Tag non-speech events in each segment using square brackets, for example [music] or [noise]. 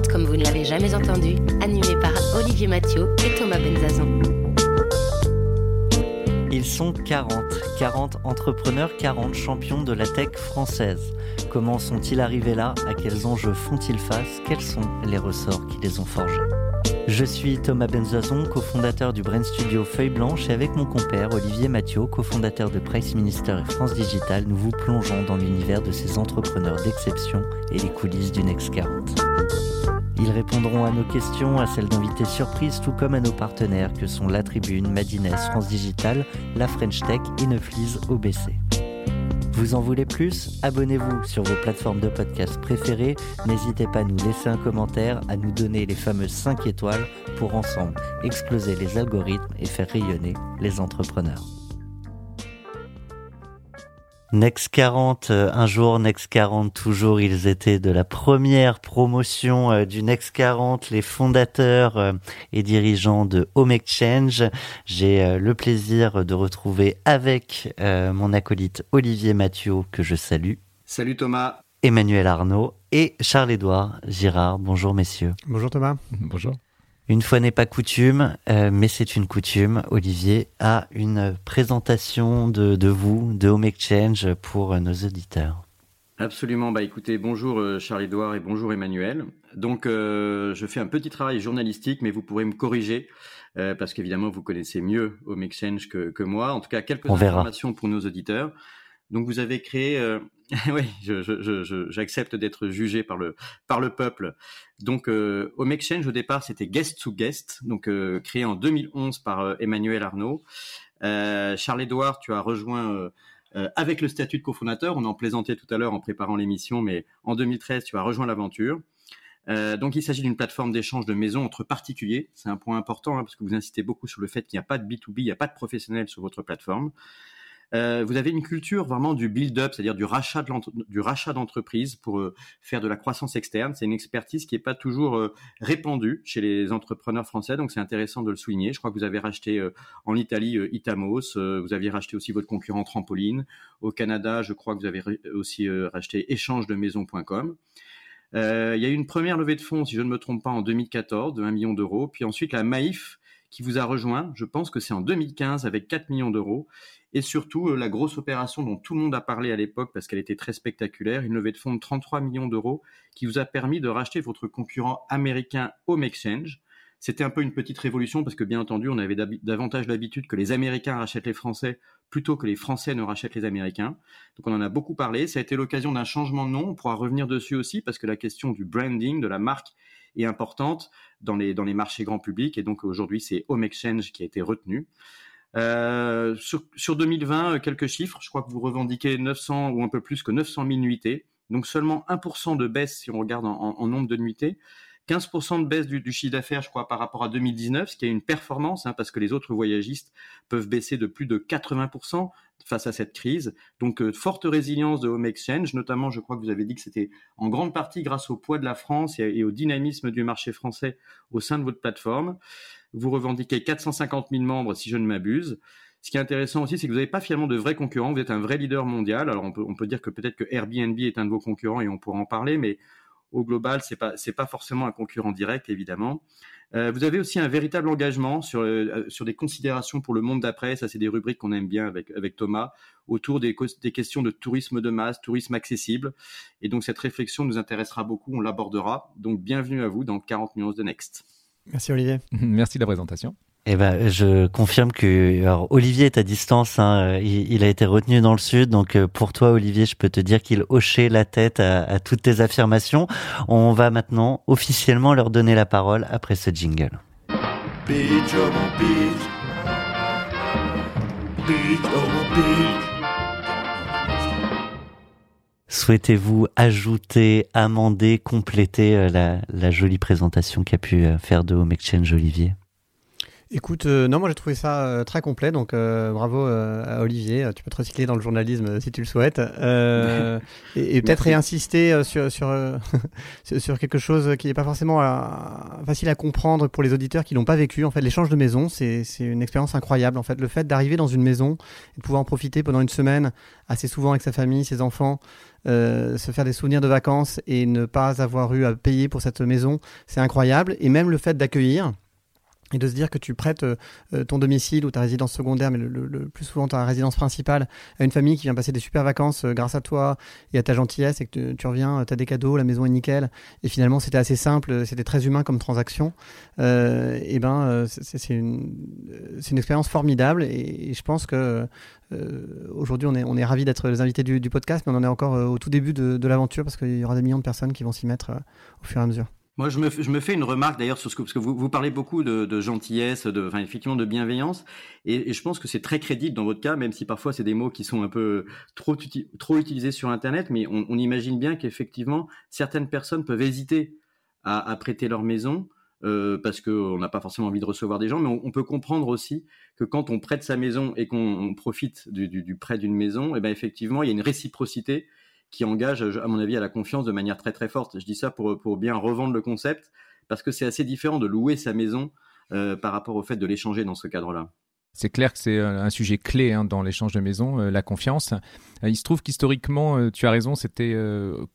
Next 40 comme vous ne l'avez jamais entendu, animé par Olivier Mathieu et Thomas Benzazon. Ils sont 40, 40 entrepreneurs, 40 champions de la tech française. Comment sont-ils arrivés là? À quels enjeux font-ils face? Quels sont les ressorts qui les ont forgés? Je suis Thomas Benzazon, cofondateur du Brain Studio Feuille Blanche et avec mon compère Olivier Mathieu, cofondateur de Price Minister et France Digital, nous vous plongeons dans l'univers de ces entrepreneurs d'exception et les coulisses du Next 40. Ils répondront à nos questions, à celles d'invités surprises, tout comme à nos partenaires que sont La Tribune, Madines, France Digital, La French Tech et Neuflise OBC. Vous en voulez plus? Abonnez-vous sur vos plateformes de podcast préférées. N'hésitez pas à nous laisser un commentaire, à nous donner les fameuses 5 étoiles pour ensemble exploser les algorithmes et faire rayonner les entrepreneurs. Next 40, euh, un jour, Next 40, toujours, ils étaient de la première promotion euh, du Next 40, les fondateurs euh, et dirigeants de Home Exchange. J'ai le plaisir de retrouver avec mon acolyte Olivier Mathieu, que je salue. Salut Thomas. Emmanuel Arnaud et Charles-Édouard Girard. Bonjour messieurs. Bonjour Thomas. Bonjour. Une fois n'est pas coutume, euh, mais c'est une coutume, Olivier, à une présentation de, de vous, de Home Exchange, pour nos auditeurs. Absolument. Bah écoutez, bonjour euh, Charles-Édouard et bonjour Emmanuel. Donc, euh, je fais un petit travail journalistique, mais vous pourrez me corriger parce qu'évidemment, vous connaissez mieux Home Exchange que, que, moi. En tout cas, quelques informations pour nos auditeurs. Donc, vous avez créé [laughs] oui, j'accepte d'être jugé par le peuple. Donc, euh, Home Exchange au départ c'était Guest to Guest, donc euh, créé en 2011 par euh, Emmanuel Arnaud. Euh, Charles Édouard, tu as rejoint avec le statut de cofondateur. On en plaisantait tout à l'heure en préparant l'émission, mais en 2013 tu as rejoint l'aventure. donc, il s'agit d'une plateforme d'échange de maisons entre particuliers. C'est un point important hein, parce que vous insistez beaucoup sur le fait qu'il n'y a pas de B2B, il n'y a pas de professionnels sur votre plateforme. Euh, vous avez une culture vraiment du build-up, c'est-à-dire du rachat du rachat d'entreprise pour euh, faire de la croissance externe. C'est une expertise qui n'est pas toujours euh, répandue chez les entrepreneurs français, donc c'est intéressant de le souligner. Je crois que vous avez racheté en Italie Itamos, vous aviez racheté aussi votre concurrent Trampoline. Au Canada, je crois que vous avez aussi racheté échange de maison.com. il y a eu une première levée de fonds, si je ne me trompe pas, en 2014 de 1 million d'euros. Puis ensuite, la Maïf qui vous a rejoint, je pense que c'est en 2015 avec 4 millions d'euros et surtout euh, la grosse opération dont tout le monde a parlé à l'époque parce qu'elle était très spectaculaire, une levée de fonds de 33 millions d'euros qui vous a permis de racheter votre concurrent américain Home Exchange. C'était un peu une petite révolution parce que bien entendu, on avait davantage l'habitude que les Américains rachètent les Français plutôt que les Français ne rachètent les Américains. Donc on en a beaucoup parlé. Ça a été l'occasion d'un changement de nom. On pourra revenir dessus aussi parce que la question du branding, de la marque, est importante dans les, dans les marchés grand public. Et donc aujourd'hui, c'est Home Exchange qui a été retenu. Euh, sur, sur 2020, euh, quelques chiffres. Je crois que vous revendiquez 900 ou un peu plus que 900 000 nuitées. Donc seulement 1% de baisse si on regarde en, en, nombre de nuitées. 15% de baisse du, chiffre d'affaires, je crois, par rapport à 2019, ce qui est une performance, hein, parce que les autres voyagistes peuvent baisser de plus de 80% face à cette crise. Donc, euh, forte résilience de Home Exchange, notamment, je crois que vous avez dit que c'était en grande partie grâce au poids de la France et, et, au dynamisme du marché français au sein de votre plateforme. Vous revendiquez 450 000 membres, si je ne m'abuse. Ce qui est intéressant aussi, c'est que vous n'avez pas finalement de vrais concurrents. Vous êtes un vrai leader mondial. Alors, on peut, on peut dire que peut-être que Airbnb est un de vos concurrents et on pourra en parler, mais au global, c'est pas c'est pas forcément un concurrent direct, évidemment. Euh, vous avez aussi un véritable engagement sur euh, sur des considérations pour le monde d'après. Ça, c'est des rubriques qu'on aime bien avec avec Thomas autour des des questions de tourisme de masse, tourisme accessible. Et donc cette réflexion nous intéressera beaucoup. On l'abordera. Donc bienvenue à vous dans 40 nuances de Next. Merci Olivier. [laughs] Merci de la présentation. Eh ben, je confirme que alors, Olivier est à distance. Hein, il, il, a été retenu dans le sud, donc euh, pour toi, Olivier, je peux te dire qu'il hochait la tête à, à, toutes tes affirmations. On va maintenant officiellement leur donner la parole après ce jingle. Beach, oh beach. Beach, oh beach. Souhaitez-vous ajouter, amender, compléter la, la, jolie présentation qu'a pu faire de Home Exchange Olivier? Écoute, euh, non, moi j'ai trouvé ça euh, très complet, donc euh, bravo à Olivier. Tu peux te recycler dans le journalisme si tu le souhaites. et, [laughs] peut-être réinsister sur, [laughs] sur, sur quelque chose qui n'est pas forcément facile à comprendre pour les auditeurs qui l'ont pas vécu. En fait, l'échange de maison, c'est une expérience incroyable. En fait, le fait d'arriver dans une maison et de pouvoir en profiter pendant une semaine, assez souvent avec sa famille, ses enfants, se faire des souvenirs de vacances et ne pas avoir eu à payer pour cette maison, c'est incroyable. Et même le fait d'accueillir et de se dire que tu prêtes euh, euh, ton domicile ou ta résidence secondaire, mais le, plus souvent ta résidence principale, à une famille qui vient passer des super vacances euh, grâce à toi et à ta gentillesse, et que tu, reviens, tu as des cadeaux, la maison est nickel, et finalement c'était assez simple, c'était très humain comme transaction, et ben c'est une, une expérience formidable, et, je pense que aujourd'hui on est, on est ravis d'être les invités du, podcast, mais on en est encore au tout début de, de l'aventure, parce qu'il y aura des millions de personnes qui vont s'y mettre au fur et à mesure. Moi, je me, fais une remarque d'ailleurs sur ce que, parce que vous, parlez beaucoup de, gentillesse, de, enfin, effectivement, de bienveillance, et, je pense que c'est très crédible dans votre cas, même si parfois c'est des mots qui sont un peu trop, trop utilisés sur Internet, mais on, imagine bien qu'effectivement, certaines personnes peuvent hésiter à, prêter leur maison. Euh, parce qu'on n'a pas forcément envie de recevoir des gens, mais on, peut comprendre aussi que quand on prête sa maison et qu'on profite du prêt d'une maison, et eh ben effectivement, il y a une réciprocité qui engage, à mon avis, à la confiance de manière très très forte. Je dis ça pour, pour bien revendre le concept, parce que c'est assez différent de louer sa maison euh, par rapport au fait de l'échanger dans ce cadre-là. C'est clair que c'est euh, un sujet clé hein, dans l'échange de maison, euh, la confiance. il se trouve qu'historiquement, tu as raison, c'était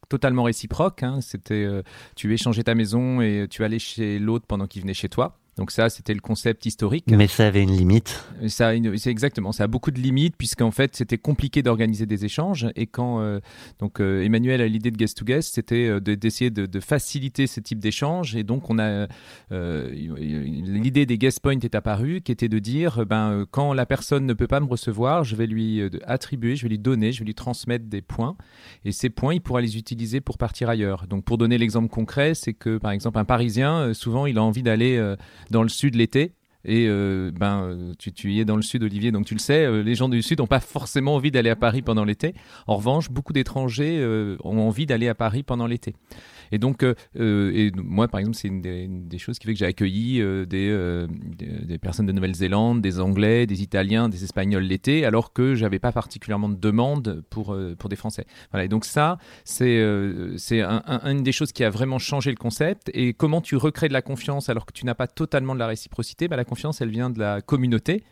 totalement réciproque. Hein. c'était tu échangeais ta maison et tu allais chez l'autre pendant qu'il venait chez toi. Donc ça, c'était le concept historique. Mais ça avait une limite. Ça, c'est exactement. Ça a beaucoup de limites puisqu'en fait, c'était compliqué d'organiser des échanges. Et quand euh, donc euh, Emmanuel a l'idée de guest to guest, c'était euh, d'essayer de, faciliter ce type d'échange. Et donc on a l'idée des guest points est apparue, qui était de dire, ben quand la personne ne peut pas me recevoir, je vais lui attribuer, je vais lui donner, je vais lui transmettre des points. Et ces points, il pourra les utiliser pour partir ailleurs. Donc pour donner l'exemple concret, c'est que par exemple un Parisien, souvent, il a envie d'aller dans le sud l'été. Et euh, ben, tu, tu, y es dans le sud, Olivier, donc tu le sais, euh, les gens du sud n'ont pas forcément envie d'aller à Paris pendant l'été. En revanche, beaucoup d'étrangers euh, ont envie d'aller à Paris pendant l'été. Et donc, euh, euh, et moi, par exemple, c'est une, des, choses qui fait que j'ai accueilli euh, des, des, personnes de Nouvelle-Zélande, des Anglais, des Italiens, des Espagnols l'été, alors que j'avais pas particulièrement de demande pour, pour des Français. Voilà. Et donc ça, c'est c'est un, une des choses qui a vraiment changé le concept. Et comment tu recrées de la confiance alors que tu n'as pas totalement de la réciprocité? La elle vient de la communauté.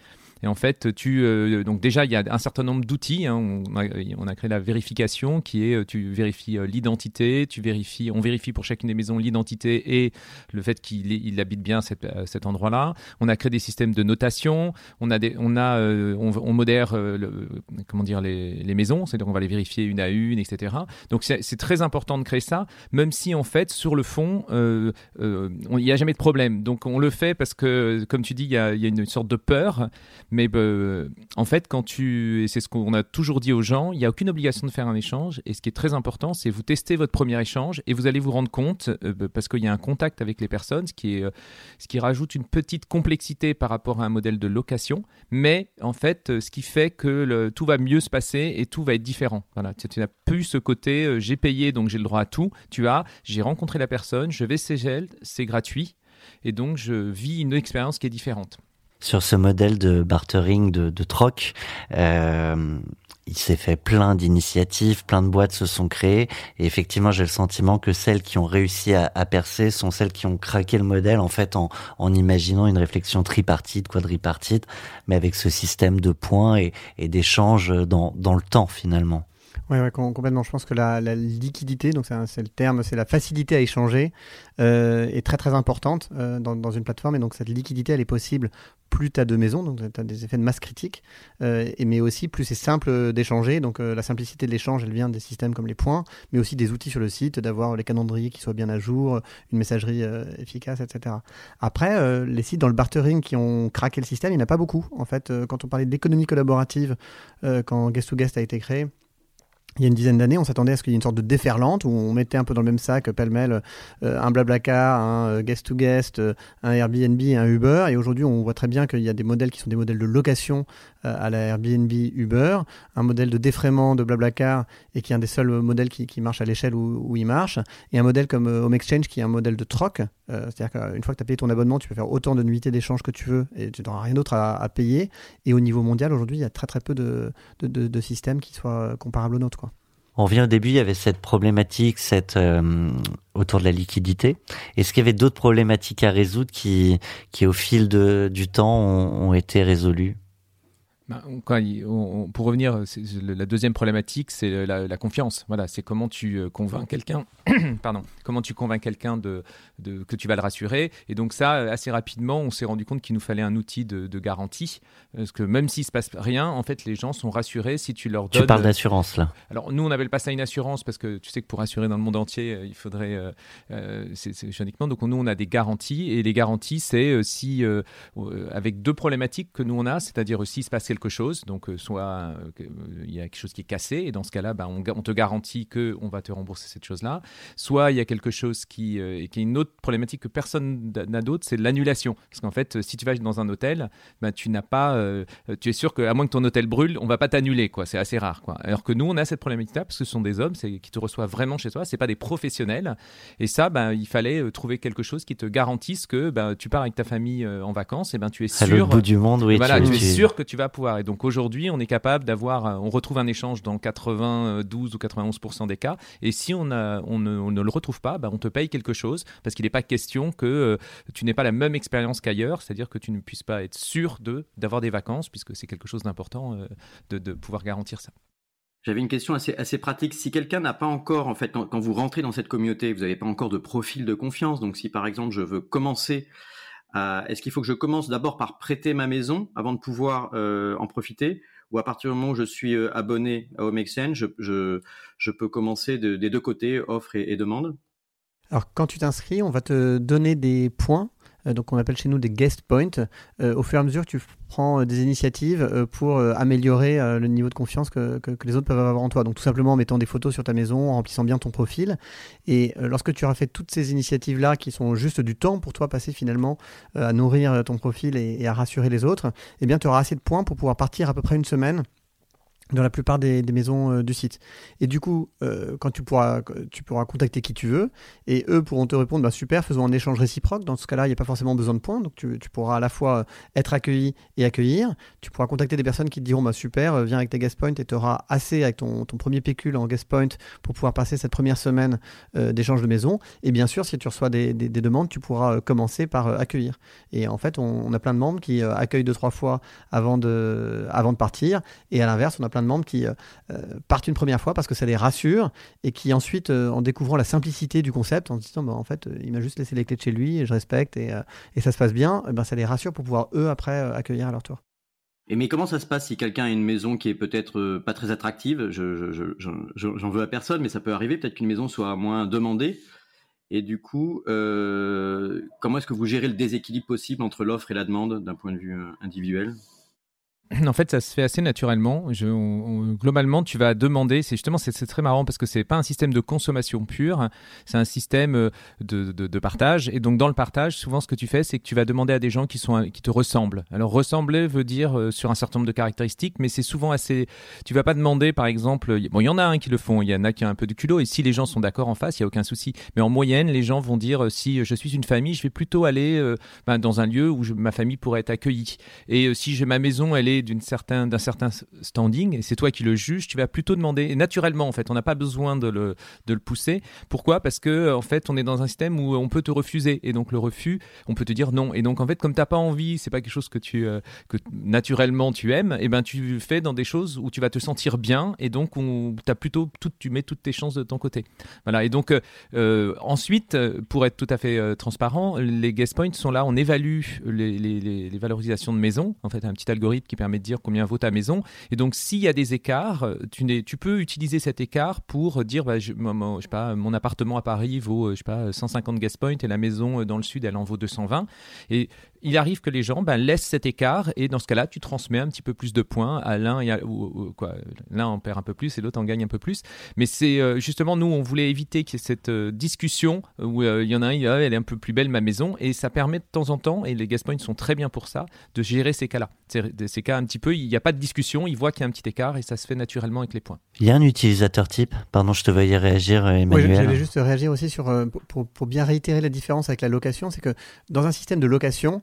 Et en fait, tu euh, donc déjà il y a un certain nombre d'outils. Hein. on, a, créé la vérification qui est euh, tu vérifies euh, l'identité, tu vérifies, on vérifie pour chacune des maisons l'identité et le fait qu'il habite bien cet endroit-là. On a créé des systèmes de notation. On a on modère comment dire les, maisons, c'est-à-dire on va les vérifier une à une, etc. Donc c'est très important de créer ça, même si en fait sur le fond il n'y a jamais de problème. Donc on le fait parce que comme tu dis il y a une sorte de peur mais euh, en fait, quand tu, c'est ce qu'on a toujours dit aux gens, il n'y a aucune obligation de faire un échange. Et ce qui est très important, c'est vous testez votre premier échange et vous allez vous rendre compte, euh, bah, parce qu'il y a un contact avec les personnes, ce qui, est, euh, ce qui rajoute une petite complexité par rapport à un modèle de location. Mais en fait, ce qui fait que tout va mieux se passer et tout va être différent. Voilà, tu, n'as plus ce côté j'ai payé donc j'ai le droit à tout. Tu as j'ai rencontré la personne, je vais chez c'est gratuit. Et donc, je vis une expérience qui est différente sur ce modèle de bartering, de, troc. Euh, il s'est fait plein d'initiatives, plein de boîtes se sont créées. Et effectivement, j'ai le sentiment que celles qui ont réussi à, percer sont celles qui ont craqué le modèle, en fait, en, imaginant une réflexion tripartite, quadripartite, mais avec ce système de points et, d'échanges dans, le temps, finalement. Oui, complètement. Je pense que la, liquidité, donc c'est le terme, c'est la facilité à échanger, euh, est très très importante euh, dans, une plateforme. Et donc cette liquidité, elle est possible plus tu as de maisons, donc tu as des effets de masse critique, euh, mais aussi plus c'est simple d'échanger. Donc euh, la simplicité de l'échange, elle vient des systèmes comme les points, mais aussi des outils sur le site, d'avoir les calendriers qui soient bien à jour, une messagerie euh, efficace, etc. Après, les sites dans le bartering qui ont craqué le système, il n'y en a pas beaucoup. En fait, quand on parlait d'économie collaborative, quand Guest to Guest a été créé, il y a une dizaine d'années, on s'attendait à ce qu'il y ait une sorte de déferlante où on mettait un peu dans le même sac pêle-mêle euh, un Blablacar, un euh, guest to guest, euh, un Airbnb un Uber. Et aujourd'hui, on voit très bien qu'il y a des modèles qui sont des modèles de location à la Airbnb Uber, un modèle de défraiement de Blablacar et qui est un des seuls modèles qui, qui marche à l'échelle où, où, il marche, et un modèle comme Home Exchange qui est un modèle de troc. C'est-à-dire qu'une fois que tu as payé ton abonnement, tu peux faire autant de nuitées d'échange que tu veux et tu n'auras rien d'autre à, payer. Et au niveau mondial, aujourd'hui, il y a très très peu de systèmes qui soient comparables aux nôtres. On vient au début, il y avait cette problématique cette, euh, autour de la liquidité. Est-ce qu'il y avait d'autres problématiques à résoudre qui, qui au fil du temps, ont, été résolues? Bah, pour revenir, la deuxième problématique, c'est la, confiance. Voilà, c'est comment tu euh, convaincs quelqu'un, [clears throat] pardon, comment tu convaincs quelqu'un de, de, que tu vas le rassurer. Et donc ça, assez rapidement, on s'est rendu compte qu'il nous fallait un outil de, garantie, parce que même s'il se passe rien, en fait, les gens sont rassurés si tu leur donnes. Tu parles d'assurance là. Alors nous, on n'appelle pas ça une assurance parce que tu sais que pour assurer dans le monde entier, euh, il faudrait, euh, c'est uniquement. Donc nous, on a des garanties et les garanties, c'est si avec deux problématiques que nous on a, c'est-à-dire s'il se passe quelque chose, donc euh, soit euh, euh, il y a quelque chose qui est cassé, et dans ce cas-là, bah, on, te garantit que on va te rembourser cette chose-là, soit il y a quelque chose qui, qui est une autre problématique que personne n'a d'autre, c'est l'annulation. Parce qu'en fait, si tu vas dans un hôtel, bah, tu n'as pas, tu es sûr qu'à moins que ton hôtel brûle, on va pas t'annuler, quoi. C'est assez rare, quoi. Alors que nous, on a cette problématique-là parce que ce sont des hommes qui te reçoivent vraiment chez toi, c'est pas des professionnels, et ça, bah, il fallait trouver quelque chose qui te garantisse que bah, tu pars avec ta famille en vacances, et ben tu es sûr. le bout du monde, oui. Voilà, tu, es sûr que tu vas pouvoir. Et donc aujourd'hui, on est capable d'avoir, on retrouve un échange dans 92 ou 91% des cas. Et si on, a, on, ne, le retrouve pas, bah, on te paye quelque chose parce qu'il n'est pas question que euh, tu n'aies pas la même expérience qu'ailleurs, c'est-à-dire que tu ne puisses pas être sûr de d'avoir des vacances puisque c'est quelque chose d'important euh, de, pouvoir garantir ça. J'avais une question assez, pratique. Si quelqu'un n'a pas encore, en fait, quand, vous rentrez dans cette communauté, vous n'avez pas encore de profil de confiance. Donc, si par exemple, je veux commencer est-ce qu'il faut que je commence d'abord par prêter ma maison avant de pouvoir euh, en profiter? Ou à partir du moment où je suis abonné à Home Exchange, je, peux commencer des deux côtés, offre et demande? Alors quand tu t'inscris, on va te donner des points euh, donc on appelle chez nous des guest points. Euh, au fur et à mesure, tu prends euh, des initiatives pour améliorer le niveau de confiance que, les autres peuvent avoir en toi. Donc tout simplement en mettant des photos sur ta maison, en remplissant bien ton profil. Et lorsque tu auras fait toutes ces initiatives-là, qui sont juste du temps pour toi passer finalement à nourrir ton profil et, à rassurer les autres, eh bien tu auras assez de points pour pouvoir partir à peu près une semaine dans la plupart des, maisons euh, du site. Et du coup, euh, quand tu pourras, tu pourras contacter qui tu veux, et eux pourront te répondre, bah, super, faisons un échange réciproque. Dans ce cas-là, il n'y a pas forcément besoin de points, donc tu, pourras à la fois euh, être accueilli et accueillir. Tu pourras contacter des personnes qui te diront, bah, super, viens avec tes guest points, et tu auras assez avec ton, premier pécule en guest point pour pouvoir passer cette première semaine d'échange de maison. Et bien sûr, si tu reçois des, des, demandes, tu pourras commencer par accueillir. Et en fait, on, on, a plein de membres qui accueillent deux, trois fois avant de, avant de partir, et à l'inverse, on a plein de membres qui euh, euh, partent une première fois parce que ça les rassure et qui ensuite, euh, en découvrant la simplicité du concept, en se disant bah, en fait, il m'a juste laissé les clés de chez lui et je respecte et, et ça se passe bien, ben, ça les rassure pour pouvoir eux après accueillir à leur tour. Et mais comment ça se passe si quelqu'un a une maison qui est peut-être pas très attractive? Je j'en veux à personne, mais ça peut arriver. Peut-être qu'une maison soit moins demandée. Et du coup, comment est-ce que vous gérez le déséquilibre possible entre l'offre et la demande d'un point de vue individuel? En fait, ça se fait assez naturellement. Globalement, tu vas demander, c'est justement, c'est très marrant parce que c'est pas un système de consommation pure, c'est un système euh, de, partage. Et donc, dans le partage, souvent, ce que tu fais, c'est que tu vas demander à des gens qui, te ressemblent. Alors, ressembler veut dire euh, sur un certain nombre de caractéristiques, mais c'est souvent assez. Tu vas pas demander, par exemple, bon, il y en a un qui le font, il y en a qui ont un peu de culot, et si les gens sont d'accord en face, il y a aucun souci. Mais en moyenne, les gens vont dire, euh, si je suis une famille, je vais plutôt aller ben, dans un lieu où ma famille pourrait être accueillie. Et si j'ai ma maison, elle est d'une certain, d'un certain standing, et c'est toi qui le juges, tu vas plutôt demander, naturellement en fait, on n'a pas besoin de le, de le pousser. Pourquoi? Parce que en fait, on est dans un système où on peut te refuser, et donc le refus, on peut te dire non. Et donc en fait, comme t'as pas envie, c'est pas quelque chose que tu, euh, que naturellement tu aimes, et ben tu fais dans des choses où tu vas te sentir bien, et donc on, as plutôt tout, tu mets toutes tes chances de ton côté. Voilà. Et donc euh, euh, ensuite, pour être tout à fait transparent, les guest points sont là, on évalue les, les, les valorisations de maison, en fait, un petit algorithme qui permet de dire combien vaut ta maison. Et donc, s'il y a des écarts, euh, tu, tu peux utiliser cet écart pour dire, bah, je, mon, sais pas, mon appartement à Paris vaut, euh, je sais pas, 150 gas points et la maison euh, dans le sud, elle en vaut 220. Et il arrive que les gens ben, laissent cet écart et dans ce cas-là, tu transmets un petit peu plus de points à l'un et à, ou, quoi. L'un en perd un peu plus et l'autre en gagne un peu plus. Mais c'est euh, justement nous, on voulait éviter qu'il y ait cette euh, discussion où euh, il y en a un, il ah, elle est un peu plus belle ma maison et ça permet de temps en temps et les gas points sont très bien pour ça de gérer ces cas-là. Ces cas un petit peu, il n'y a pas de discussion, il voit qu'il y a un petit écart et ça se fait naturellement avec les points. Il y a un utilisateur type? Pardon, je te voyais réagir, Emmanuel. Oui, j'allais juste réagir aussi sur pour, pour bien réitérer la différence avec la location, c'est que dans un système de location,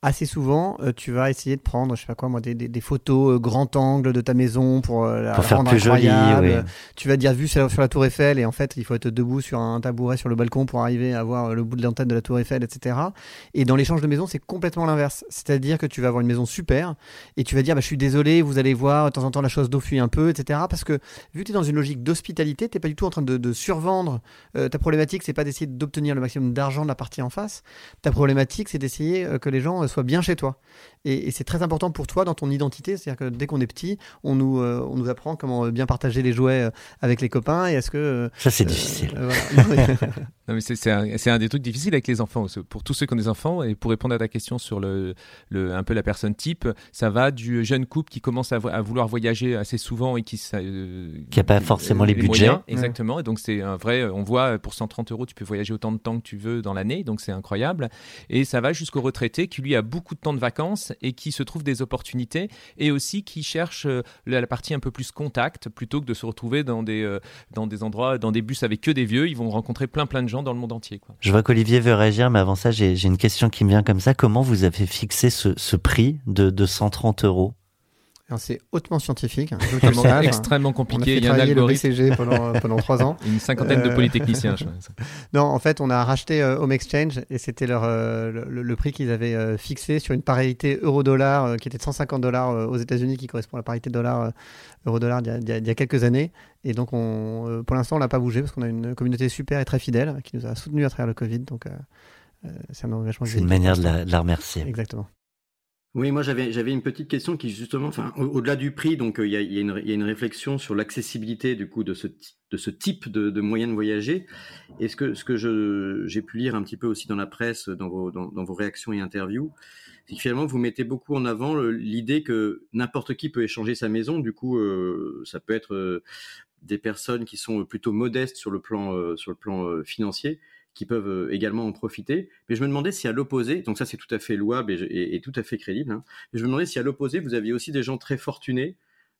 assez souvent, euh, tu vas essayer de prendre, je sais pas quoi, moi, des, des, photos euh, grand angle de ta maison pour, euh, la, faire plus jolie. Tu vas dire vue sur, la tour Eiffel et en fait, il faut être debout sur un tabouret sur le balcon pour arriver à voir le bout de l'antenne de la tour Eiffel, etc. Et dans l'échange de maison, c'est complètement l'inverse. C'est-à-dire que tu vas avoir une maison super et tu vas dire, bah, je suis désolé, vous allez voir, de temps en temps, la chose d'eau fuit un peu, etc. Parce que vu que tu es dans une logique d'hospitalité, tu n'es pas du tout en train de, de survendre. ta problématique, c'est pas d'essayer d'obtenir le maximum d'argent de la partie en face. Ta problématique, c'est d'essayer que les gens soient bien chez toi. Et, c'est très important pour toi dans ton identité. C'est-à-dire que dès qu'on est petit, on nous, euh, on nous apprend comment bien partager les jouets euh, avec les copains. Et est-ce que. Euh, Ça, c'est difficile. [laughs] non, mais c'est un, un, des trucs difficiles avec les enfants. Pour tous ceux qui ont des enfants, et pour répondre à ta question sur le, le un peu la personne type, ça va du jeune couple qui commence à, vouloir voyager assez souvent et qui. qui n'a pas forcément les, budgets. exactement. Et donc, c'est un vrai. On voit, pour 130 euros, tu peux voyager autant de temps que tu veux dans l'année. Donc, c'est incroyable. Et ça va jusqu'au retraité qui, lui, a beaucoup de temps de vacances et qui se trouve des opportunités et aussi qui cherche euh, la partie un peu plus contact plutôt que de se retrouver dans des, euh, dans des endroits, dans des bus avec que des vieux. Ils vont rencontrer plein plein de gens dans le monde entier. Quoi. Je vois qu'Olivier veut réagir, mais avant ça, j'ai une question qui me vient comme ça. Comment vous avez fixé ce, ce prix de, de 130 euros? C'est hautement scientifique. [laughs] C'est extrêmement compliqué. Il y a un algorithme. Le pendant, pendant trois ans. [laughs] Une cinquantaine de euh, polytechniciens. [laughs] non, en fait, on a racheté euh, Home Exchange et c'était leur, euh, le, prix qu'ils avaient fixé sur une parité euro-dollar qui était de 150 dollars aux États-Unis, qui correspond à la parité dollar-euro-dollar il, il, y a quelques années. Et donc, on, pour l'instant, on l'a pas bougé parce qu'on a une communauté super et très fidèle qui nous a soutenus à travers le Covid. Donc, c'est un engagement. C'est une manière de la, de la remercier. Exactement. Oui, moi j'avais une petite question qui justement, au-delà du prix, donc euh, il y, a, une, réflexion sur l'accessibilité du coup de ce type de, de moyen de voyager. Et ce que ce que j'ai pu lire un petit peu aussi dans la presse, dans vos réactions et interviews, c'est que finalement vous mettez beaucoup en avant l'idée que n'importe qui peut échanger sa maison. Du coup, euh, ça peut être euh, des personnes qui sont plutôt modestes sur le plan financier qui peuvent euh, également en profiter. Mais je me demandais si à l'opposé, donc ça c'est tout à fait louable et, tout à fait crédible, hein, mais je me demandais si à l'opposé vous aviez aussi des gens très fortunés.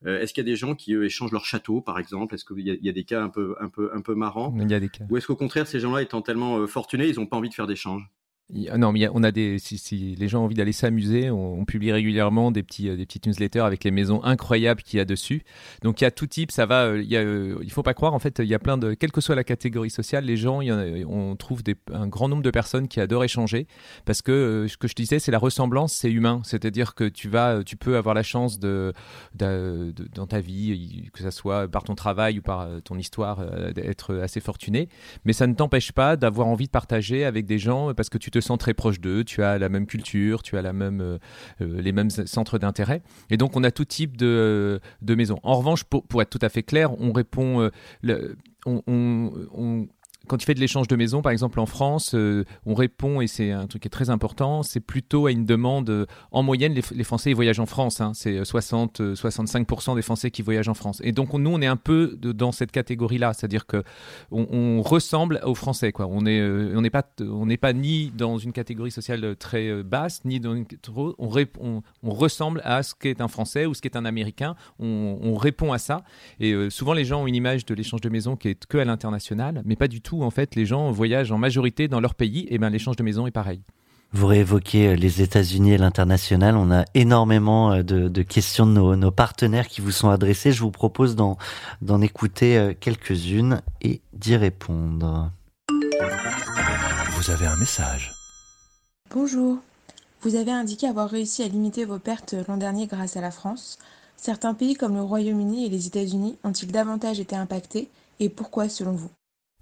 Euh, est-ce qu'il y a des gens qui échangent leur château, par exemple? Est-ce qu'il y, a des cas un peu, un peu, un peu marrants? Il y a des cas. Ou est-ce qu'au contraire, ces gens-là étant tellement euh, fortunés, ils n'ont pas envie de faire d'échanges? Non, mais on a des. Si, les gens ont envie d'aller s'amuser, on, publie régulièrement des petits, euh, des petites newsletters avec les maisons incroyables qu'il y a dessus. Donc il y a tout type, ça va. Euh, il a, euh, faut pas croire, en fait, il y a plein de. Quelle que soit la catégorie sociale, les gens, il y on trouve un grand nombre de personnes qui adorent échanger parce que ce que je disais, c'est la ressemblance, c'est humain. C'est-à-dire que tu vas, tu peux avoir la chance de, dans ta vie, que ça soit par ton travail ou par ton histoire, d'être assez fortuné, mais ça ne t'empêche pas d'avoir envie de partager avec des gens parce que tu te te sens très proche d'eux, tu as la même culture, tu as euh, euh, les mêmes centres d'intérêt. Et donc, on a tout type de, de maisons. En revanche, pour, être tout à fait clair, on répond. Euh, quand tu fais de l'échange de maison, par exemple en France, euh, on répond, et c'est un truc qui est très important, c'est plutôt à une demande. Euh, en moyenne, les, Français voyagent en France. Hein, c'est 60-65% euh, des Français qui voyagent en France. Et donc nous, on est un peu dans cette catégorie-là, c'est-à-dire que on, ressemble aux Français. On n'est pas, ni dans une catégorie sociale très basse, ni dans une on, on, on, ressemble à ce qu'est un Français ou ce qu'est un Américain. On, répond à ça. Et souvent, les gens ont une image de l'échange de maison qui est que à l'international, mais pas du tout en fait les gens voyagent en majorité dans leur pays, et ben l'échange de maison est pareil. Vous réévoquez euh, les États-Unis et l'international. On a énormément euh, de, questions de nos, partenaires qui vous sont adressées. Je vous propose d'en écouter euh, quelques-unes et d'y répondre. Vous avez un message. Bonjour. Vous avez indiqué avoir réussi à limiter vos pertes l'an dernier grâce à la France. Certains pays comme le Royaume-Uni et les États-Unis ont-ils davantage été impactés et pourquoi selon vous?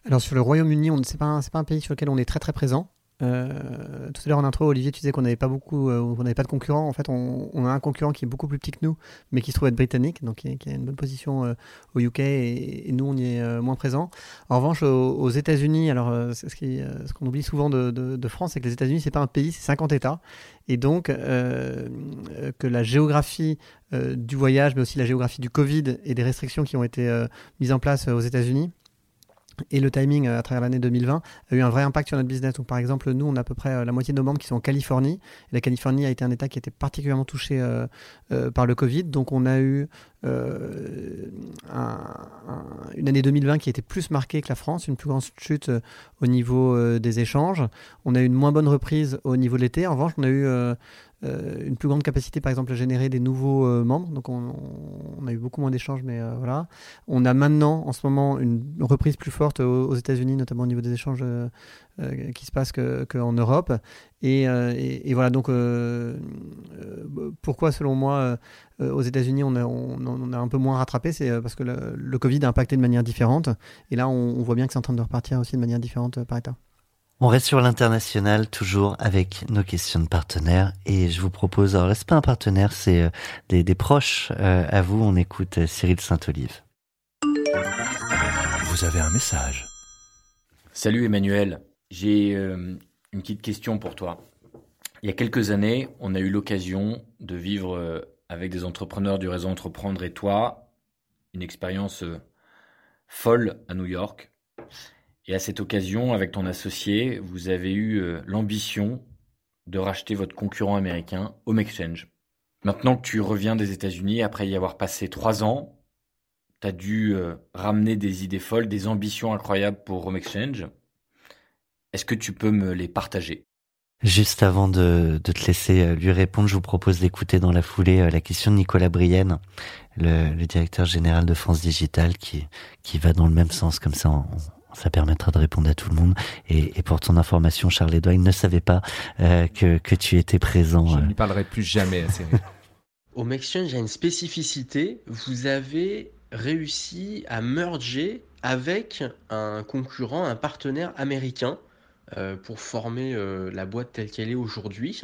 Alors sur le Royaume-Uni, ce n'est pas, pas, un pays sur lequel on est très très présent. Euh, tout à l'heure en intro, Olivier, tu disais qu'on n'avait pas beaucoup, euh, on n'avait pas de concurrents. En fait, on, a un concurrent qui est beaucoup plus petit que nous, mais qui se trouve être britannique, donc qui, a une bonne position euh, au UK et, nous, on y est moins présent. En revanche, aux, États-Unis, alors ce, ce qu'on oublie souvent de, de France, c'est que les États-Unis, c'est pas un pays, c'est 50 États, et donc que la géographie du voyage, mais aussi la géographie du Covid et des restrictions qui ont été mises en place aux États-Unis et le timing euh, à travers l'année 2020 a eu un vrai impact sur notre business. Donc, par exemple, nous, on a à peu près euh, la moitié de nos membres qui sont en Californie. Et la Californie a été un État qui était particulièrement touché euh, par le Covid. Donc, on a eu une année 2020 qui était plus marquée que la France, une plus grande chute au niveau des échanges. On a eu une moins bonne reprise au niveau de l'été. En revanche, on a eu une plus grande capacité, par exemple, à générer des nouveaux euh, membres. Donc, on, a eu beaucoup moins d'échanges, mais euh, voilà. On a maintenant, en ce moment, une reprise plus forte aux, États-Unis, notamment au niveau des échanges qui se passent qu'en Europe. Et, voilà, donc, pourquoi, selon moi, aux États-Unis, on a, on, a un peu moins rattrapé C'est parce que le, Covid a impacté de manière différente. Et là, on, on voit bien que c'est en train de repartir aussi de manière différente par État. On reste sur l'international, toujours avec nos questions de partenaires. Et je vous propose, alors là, c'est pas un partenaire, c'est euh, des, proches euh, à vous. On écoute euh, Cyril Saint-Olive. Vous avez un message. Salut Emmanuel, j'ai une petite question pour toi. Il y a quelques années, on a eu l'occasion de vivre avec des entrepreneurs du réseau Entreprendre et toi une expérience folle à New York. Et à cette occasion, avec ton associé, vous avez eu euh, l'ambition de racheter votre concurrent américain, Home Exchange. Maintenant que tu reviens des États-Unis, après y avoir passé trois ans, tu as dû euh, ramener des idées folles, des ambitions incroyables pour Home Exchange. Est-ce que tu peux me les partager? Juste avant de, te laisser euh, lui répondre, je vous propose d'écouter dans la foulée la question de Nicolas Brienne, le, directeur général de France Digital, qui, qui va dans le même sens, comme ça ça permettra de répondre à tout le monde. Et, pour ton information, Charles-Édouard, il ne savait pas euh, que, que, tu étais présent. Je ne lui parlerai plus jamais à Cyril. [laughs] Au Exchange, il y a une spécificité. Vous avez réussi à merger avec un concurrent, un partenaire américain euh, pour former euh, la boîte telle qu'elle est aujourd'hui.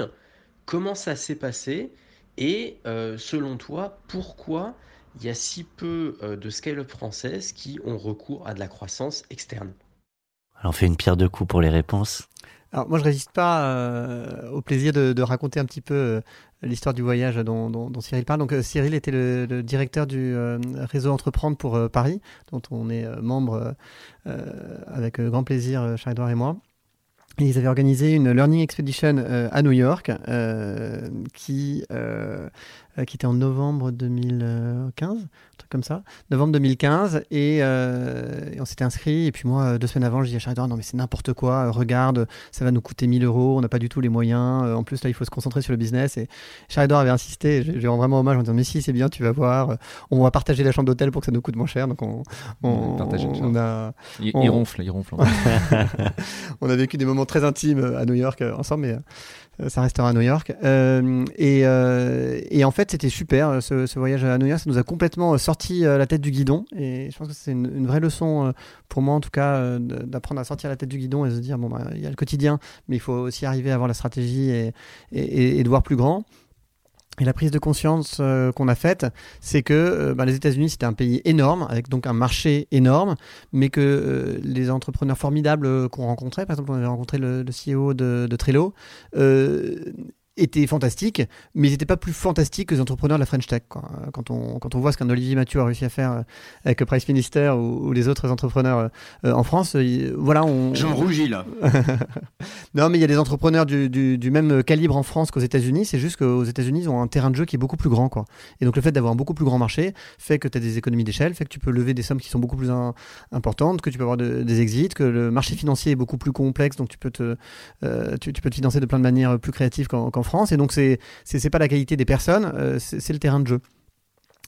Comment ça s'est passé? Et selon toi, pourquoi il y a si peu euh, de scale-up françaises qui ont recours à de la croissance externe. Alors on fait une pierre de coups pour les réponses. Alors moi je résiste pas euh, au plaisir de, raconter un petit peu euh, l'histoire du voyage dont, Cyril parle. Donc Cyril était le, directeur du réseau Entreprendre pour Paris, dont on est membre avec grand plaisir, Charles-Edouard et moi. Et ils avaient organisé une Learning Expedition à New York qui euh, qui était en novembre 2015, un truc comme ça, novembre 2015, euh, et, on s'était inscrit. Et puis moi, deux semaines avant, je dis à Charlie non mais c'est n'importe quoi, regarde, ça va nous coûter 1000 euros, on n'a pas du tout les moyens. Euh, en plus là, il faut se concentrer sur le business. Et Charlie avait insisté. Je lui rends vraiment hommage en disant mais si c'est bien, tu vas voir, on va partager la chambre d'hôtel pour que ça nous coûte moins cher. Donc on, on, on, a, il, ronfle, il ronfle. [laughs] on a vécu des moments très intimes à New York ensemble, mais euh, ça restera à New York. Euh, et, euh, et, en fait, c'était super ce, ce, voyage à York. Ça nous a complètement sorti la tête du guidon. Et je pense que c'est une, vraie leçon pour moi, en tout cas, d'apprendre à sortir la tête du guidon et se dire bon, bah, il y a le quotidien, mais il faut aussi arriver à avoir la stratégie et, de voir plus grand. Et la prise de conscience euh, qu'on a faite, c'est que euh, bah, les États-Unis, c'était un pays énorme, avec donc un marché énorme, mais que euh, les entrepreneurs formidables qu'on rencontrait, par exemple, on avait rencontré le, CEO de, de Trello, étaient fantastiques, mais ils n'étaient pas plus fantastiques que les entrepreneurs de la French Tech. Quand, on, quand on voit ce qu'un Olivier Mathieu a réussi à faire euh, avec Price Minister ou, les autres entrepreneurs euh, euh, en France, voilà, on... J'en rougis là. [laughs] non, mais il y a des entrepreneurs du, du, même calibre en France qu'aux États-Unis. C'est juste qu'aux États-Unis, ils ont un terrain de jeu qui est beaucoup plus grand. Quoi. Et donc le fait d'avoir un beaucoup plus grand marché fait que tu as des économies d'échelle, fait que tu peux lever des sommes qui sont beaucoup plus importantes, que tu peux avoir des exits, que le marché financier est beaucoup plus complexe, donc tu peux te, tu, peux te financer de plein de manières plus créatives qu'en France. Et donc, c'est c'est pas la qualité des personnes, euh, c'est le terrain de jeu.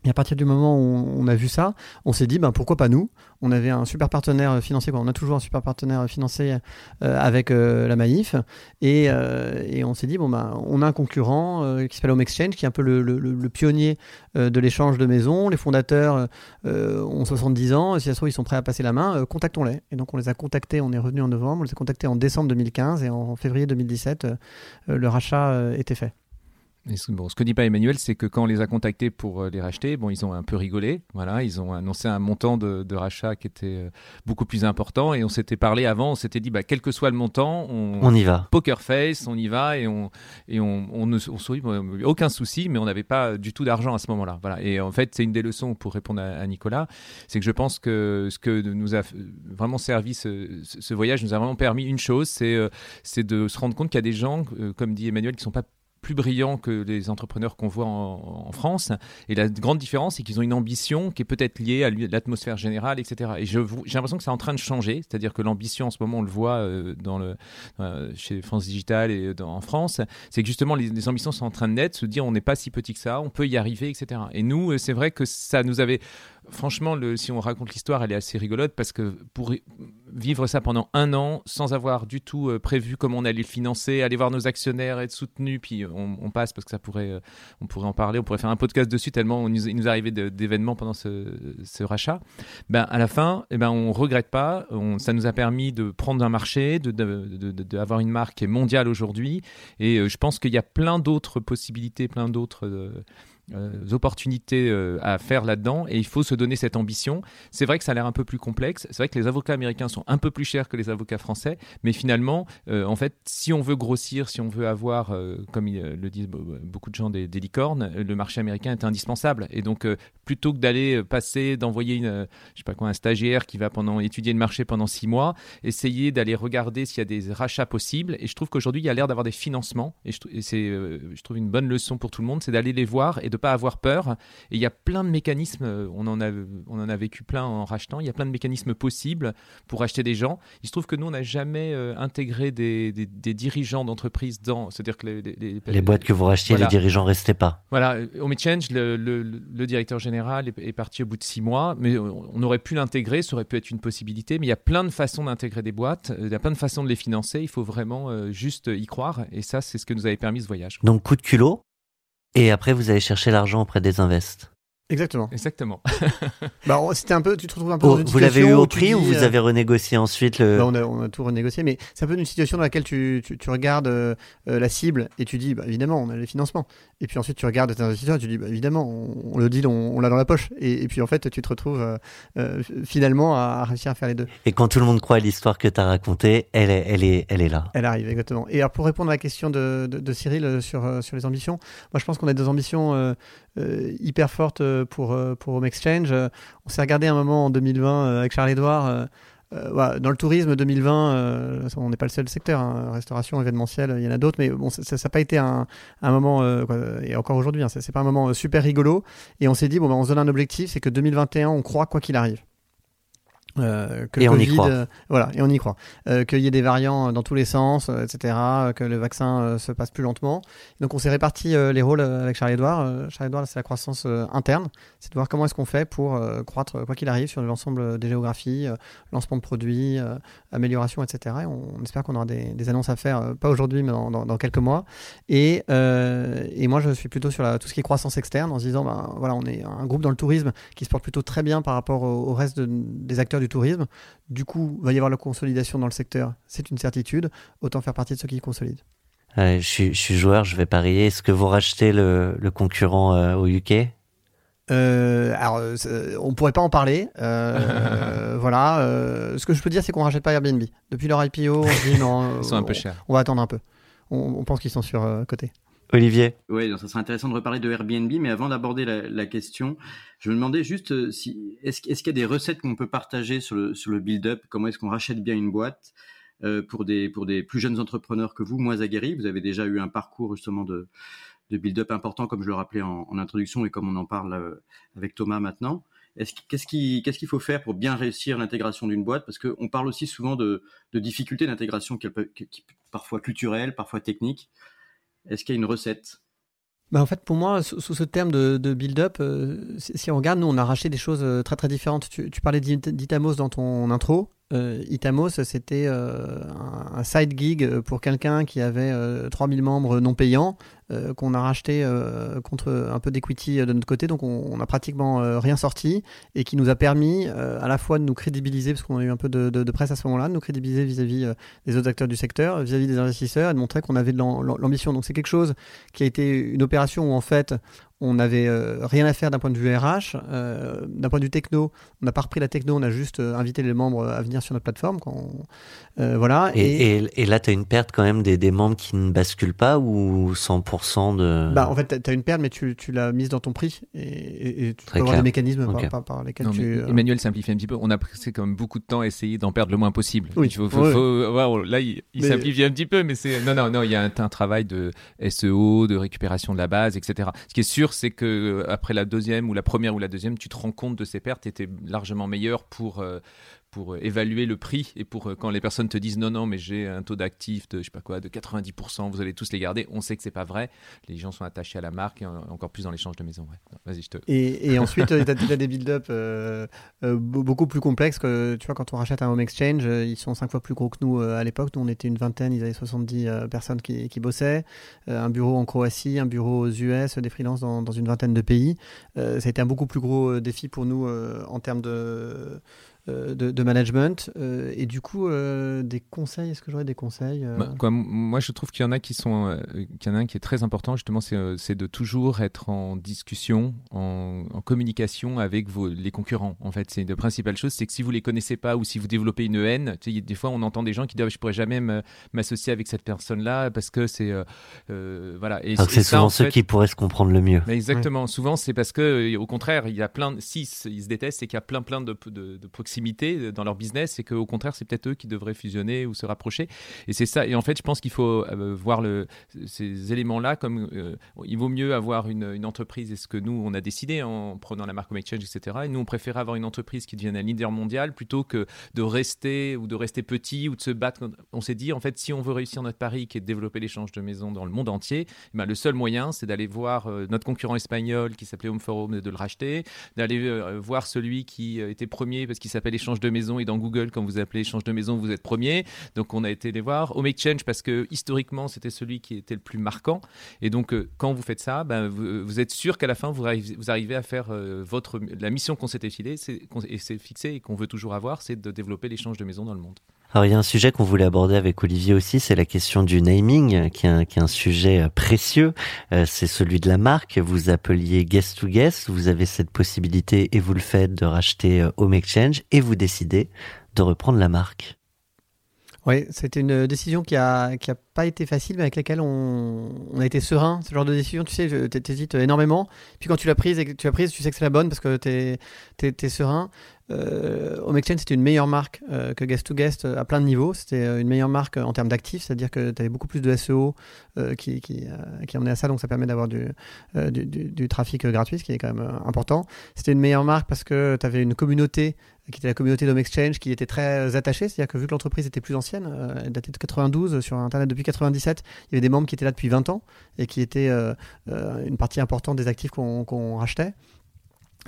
Et à partir du moment où on a vu ça, on s'est dit ben, pourquoi pas nous? On avait un super partenaire financier, on a toujours un super partenaire financier euh, avec euh, la Maïf, et, euh, et on s'est dit bon ben, on a un concurrent qui s'appelle Home Exchange, qui est un peu le, pionnier de l'échange de maisons. Les fondateurs ont 70 ans, si ça se trouve ils sont prêts à passer la main, contactons-les. Et donc on les a contactés, on est revenu en novembre, on les a contactés en décembre 2015 et en février 2017, le rachat était fait bon, ce que dit pas Emmanuel, c'est que quand on les a contactés pour euh, les racheter, bon, ils ont un peu rigolé. Voilà, ils ont annoncé un montant de, rachat qui était euh, beaucoup plus important et on s'était parlé avant. On s'était dit, bah, quel que soit le montant, on, y va. Poker face, on y va et on et on, on, ne, sourit, aucun souci, mais on n'avait pas du tout d'argent à ce moment-là. Voilà. Et en fait, c'est une des leçons pour répondre à, Nicolas, c'est que je pense que ce que nous a vraiment servi ce, voyage nous a vraiment permis une chose, c'est euh, c'est de se rendre compte qu'il y a des gens, comme dit Emmanuel, qui sont pas plus brillants que les entrepreneurs qu'on voit en, France. Et la grande différence, c'est qu'ils ont une ambition qui est peut-être liée à l'atmosphère générale, etc. Et j'ai l'impression que c'est en train de changer. C'est-à-dire que l'ambition, en ce moment, on le voit euh, dans le, euh, chez France Digital et en France, c'est que justement, les, ambitions sont en train de naître, se dire on n'est pas si petit que ça, on peut y arriver, etc. Et nous, euh, c'est vrai que ça nous avait franchement, si on raconte l'histoire, elle est assez rigolote parce que pour vivre ça pendant un an sans avoir du tout euh, prévu comment on allait le financer, aller voir nos actionnaires, être soutenu, puis on, passe parce que ça pourrait, euh, on pourrait en parler, on pourrait faire un podcast dessus tellement il nous arrivait d'événements pendant ce, rachat. Ben à la fin, eh ben on regrette pas. ça nous a permis de prendre un marché, d'avoir de, une marque qui est mondiale aujourd'hui, et euh, je pense qu'il y a plein d'autres possibilités, plein d'autres euh, opportunités euh, à faire là-dedans et il faut se donner cette ambition. C'est vrai que ça a l'air un peu plus complexe. C'est vrai que les avocats américains sont un peu plus chers que les avocats français, mais finalement, euh, en fait, si on veut grossir, si on veut avoir, comme le disent beaucoup de gens, des, licornes, le marché américain est indispensable. Et donc, plutôt que d'aller passer, d'envoyer je sais pas quoi, un stagiaire qui va pendant étudier le marché pendant six mois, essayer d'aller regarder s'il y a des rachats possibles. Et je trouve qu'aujourd'hui, il y a l'air d'avoir des financements. Et, c'est, je trouve une bonne leçon pour tout le monde, c'est d'aller les voir et de pas avoir peur. Et il y a plein de mécanismes, euh, on en, a, on en a vécu plein en rachetant, il y a plein de mécanismes possibles pour acheter des gens. Il se trouve que nous, on n'a jamais euh, intégré des, des, dirigeants d'entreprise dans. C'est-à-dire que les, les, boîtes que vous rachetiez, les dirigeants restaient pas. Voilà, au Change, le, le, le, directeur général est, parti au bout de six mois, mais on aurait pu l'intégrer, ça aurait pu être une possibilité, mais il y a plein de façons d'intégrer des boîtes, il y a plein de façons de les financer, il faut vraiment euh, juste y croire, et ça, c'est ce que nous avait permis ce voyage. Donc, coup de culot, et après, vous allez chercher l'argent auprès des invests. Exactement. Exactement. [laughs] bah, c'était un peu, tu te retrouves un peu dans une Vous l'avez eu au prix ou vous euh, avez renégocié ensuite le... Bah, on, a, on, a, tout renégocié, mais c'est un peu une situation dans laquelle tu, tu, tu regardes euh, euh, la cible et tu dis, bah, évidemment, on a les financements. Et puis ensuite, tu regardes tes investisseurs et tu dis, bah, évidemment, on, le deal, on, l'a dans la poche. Et, puis en fait, tu te retrouves finalement à, réussir à faire les deux. Et quand tout le monde croit à l'histoire que tu as racontée, elle est, elle, est, elle est là. Elle arrive, exactement. Et alors, pour répondre à la question de, de, de Cyril sur, sur les ambitions, moi je pense qu'on a des ambitions hyper fortes pour, pour Home Exchange. Euh, on s'est regardé un moment en 2020 euh, avec Charles-Édouard. Euh, dans le tourisme 2020, on n'est pas le seul secteur, hein, restauration, événementiel, il y en a d'autres, mais bon, ça n'a pas été un, un moment, et encore aujourd'hui, hein, c'est pas un moment super rigolo. Et on s'est dit, bon, ben, on se donne un objectif, c'est que 2021, on croit quoi qu'il arrive. Euh, que et on y croit. Euh, voilà, et on y croit. Euh, qu'il y ait des variants dans tous les sens, etc. Que le vaccin se passe plus lentement. Donc on s'est réparti les rôles avec Charles-Édouard. Charles-Édouard, c'est la croissance interne. C'est de voir comment est-ce qu'on fait pour croître, quoi qu'il arrive, sur l'ensemble des géographies, lancement de produits, amélioration, etc. Et on, espère qu'on aura des, des, annonces à faire, pas aujourd'hui, mais dans, dans, quelques mois. Et, et moi, je suis plutôt sur la, tout ce qui est croissance externe, en se disant, ben, voilà, on est un groupe dans le tourisme qui se porte plutôt très bien par rapport au, au reste de, des acteurs du tourisme. Du coup, il va y avoir la consolidation dans le secteur, c'est une certitude. Autant faire partie de ceux qui consolident. je, suis, joueur, je vais parier. Est-ce que vous rachetez le, concurrent euh, au UK euh, alors, euh, on pourrait pas en parler. [laughs] voilà. ce que je peux dire, c'est qu'on rachète pas Airbnb. Depuis leur IPO, on dit non. [laughs] Ils sont un peu chers. On va attendre un peu. On, pense qu'ils sont sur côté. Olivier. Oui, ça serait intéressant de reparler de Airbnb, mais avant d'aborder la, question, je me demandais juste euh, si est-ce, qu'il y a des recettes qu'on peut partager sur le, sur le build-up? Comment est-ce qu'on rachète bien une boîte euh, pour, des, pour des plus jeunes entrepreneurs que vous, moins aguerris? Vous avez déjà eu un parcours justement de, de build-up important, comme je le rappelais en, introduction et comme on en parle euh, avec Thomas maintenant. Qu'est-ce qu'il faut faire pour bien réussir l'intégration d'une boîte? Parce qu'on parle aussi souvent de, de difficultés d'intégration qui, qui, parfois culturelles, parfois techniques. Est-ce qu'il y a une recette? Bah en fait, pour moi, sous, ce terme de, build-up, si on regarde, nous, on a racheté des choses très très différentes. Tu, tu parlais d'Itamos dans ton intro. Euh, Itamos, c'était euh, un, side gig pour quelqu'un qui avait 3000 euh, membres non payants, qu'on a racheté contre un peu d'equity de notre côté, donc on, n'a pratiquement rien sorti, et qui nous a permis à la fois de nous crédibiliser, parce qu'on a eu un peu de, presse à ce moment-là, de nous crédibiliser vis-à-vis des autres acteurs du secteur, vis-à-vis des investisseurs, et de montrer qu'on avait de l'ambition. Donc c'est quelque chose qui a été une opération où en fait on n'avait euh, rien à faire d'un point de vue RH. Euh, d'un point de vue techno, on n'a pas repris la techno, on a juste euh, invité les membres à venir sur notre plateforme. Quand voilà. Et, et, là, tu as une perte quand même des, des, membres qui ne basculent pas ou 100% de. Bah, en fait, tu as une perte, mais tu, tu l'as mise dans ton prix et, tu peux avoir des mécanismes par, lesquels tu. Emmanuel simplifie un petit peu. On a passé quand même beaucoup de temps à essayer d'en perdre le moins possible. Oui. Il faut, là, il, simplifie un petit peu, mais c'est. Non, non, non, il y a un, un travail de SEO, de récupération de la base, etc. Ce qui est sûr, c'est que euh, après la deuxième ou la première ou la deuxième, tu te rends compte de ces pertes, tu largement meilleur pour, euh, pour évaluer le prix et pour euh, quand les personnes te disent non non mais j'ai un taux d'actifs de je sais pas quoi de 90% vous allez tous les garder. On sait que c'est pas vrai. Les gens sont attachés à la marque et encore plus dans l'échange de maison vas-y et, ensuite tu as, des build-up euh, euh, beaucoup plus complexes que tu vois quand on rachète un home exchange ils sont cinq fois plus gros que nous à l'époque. Nous on était une vingtaine ils avaient 70 personnes qui, bossaient. Un bureau en Croatie un bureau aux US des freelances dans une vingtaine de pays. Ça a été un beaucoup plus gros défi pour nous en termes de euh, de, management. Euh, et du coup, euh, des conseils, est-ce que j'aurais des conseils bah, quoi, Moi, je trouve qu'il y en a qui sont, qu'il y en a un qui est très important, justement, c'est de toujours être en discussion, en, communication avec vos, les concurrents. En fait, c'est la principale chose, c'est que si vous les connaissez pas ou si vous développez une haine, tu sais, des fois, on entend des gens qui disent, ah, je pourrais jamais m'associer avec cette personne-là parce que c'est, voilà. Et, c'est souvent ceux qui pourraient se comprendre le mieux. exactement. Souvent, c'est parce que, au contraire, il y a plein, si ils se détestent, c'est qu'il y a plein, plein de, de, de proximité dans leur business et qu'au contraire, c'est peut-être eux qui devraient fusionner ou se rapprocher. Et c'est ça. Et en fait, je pense qu'il faut euh, voir ces éléments-là comme euh, il vaut mieux avoir une, entreprise, et ce que nous, on a décidé en prenant la marque Home Exchange, etc. Et nous, on préfère avoir une entreprise qui devienne un leader mondial plutôt que de rester ou de rester petit ou de se battre. On s'est dit, en fait, si on veut réussir notre pari qui est de développer l'échange de maisons dans le monde entier, eh ben, le seul moyen, c'est d'aller voir euh, notre concurrent espagnol qui s'appelait Home for Home, de le racheter, d'aller voir celui qui était premier parce qu'il s'appelle s'appelle échange de maison et dans Google, quand vous appelez échange de maison, vous êtes premier. Donc on a été les voir. Home Exchange, parce que historiquement, c'était celui qui était le plus marquant. Et donc, euh, quand vous faites ça, ben, vous, êtes sûr qu'à la fin, vous arrivez, vous arrivez à faire euh, votre, la mission qu'on s'était filée et c'est fixé et qu'on veut toujours avoir, c'est de développer l'échange de maison dans le monde. Alors il y a un sujet qu'on voulait aborder avec Olivier aussi, c'est la question du naming, qui est un, sujet euh, précieux. Euh, c'est celui de la marque. Vous appeliez Guest to Guest, vous avez cette possibilité et vous le faites de racheter euh, Home Exchange et vous décidez de reprendre la marque. Oui, c'était une décision qui a, qui a pas été facile, mais avec laquelle on, a été serein. Ce genre de décision, tu sais, tu hésites énormément. Puis quand tu l'as prise et que tu l'as prise, tu sais que c'est la bonne parce que tu es, es, serein. Euh, Home Exchange, c'était une meilleure marque euh, que Guest to Guest euh, à plein de niveaux. C'était euh, une meilleure marque en termes d'actifs, c'est-à-dire que tu avais beaucoup plus de SEO qui, qui, qui emmenait à ça, donc ça permet d'avoir du, du, du, trafic gratuit, ce qui est quand même important. C'était une meilleure marque parce que tu avais une communauté qui était la communauté d'Home Exchange qui était très attachée, c'est-à-dire que vu que l'entreprise était plus ancienne, elle datait de 92 sur Internet depuis 97, il y avait des membres qui étaient là depuis 20 ans et qui étaient une partie importante des actifs qu'on rachetait.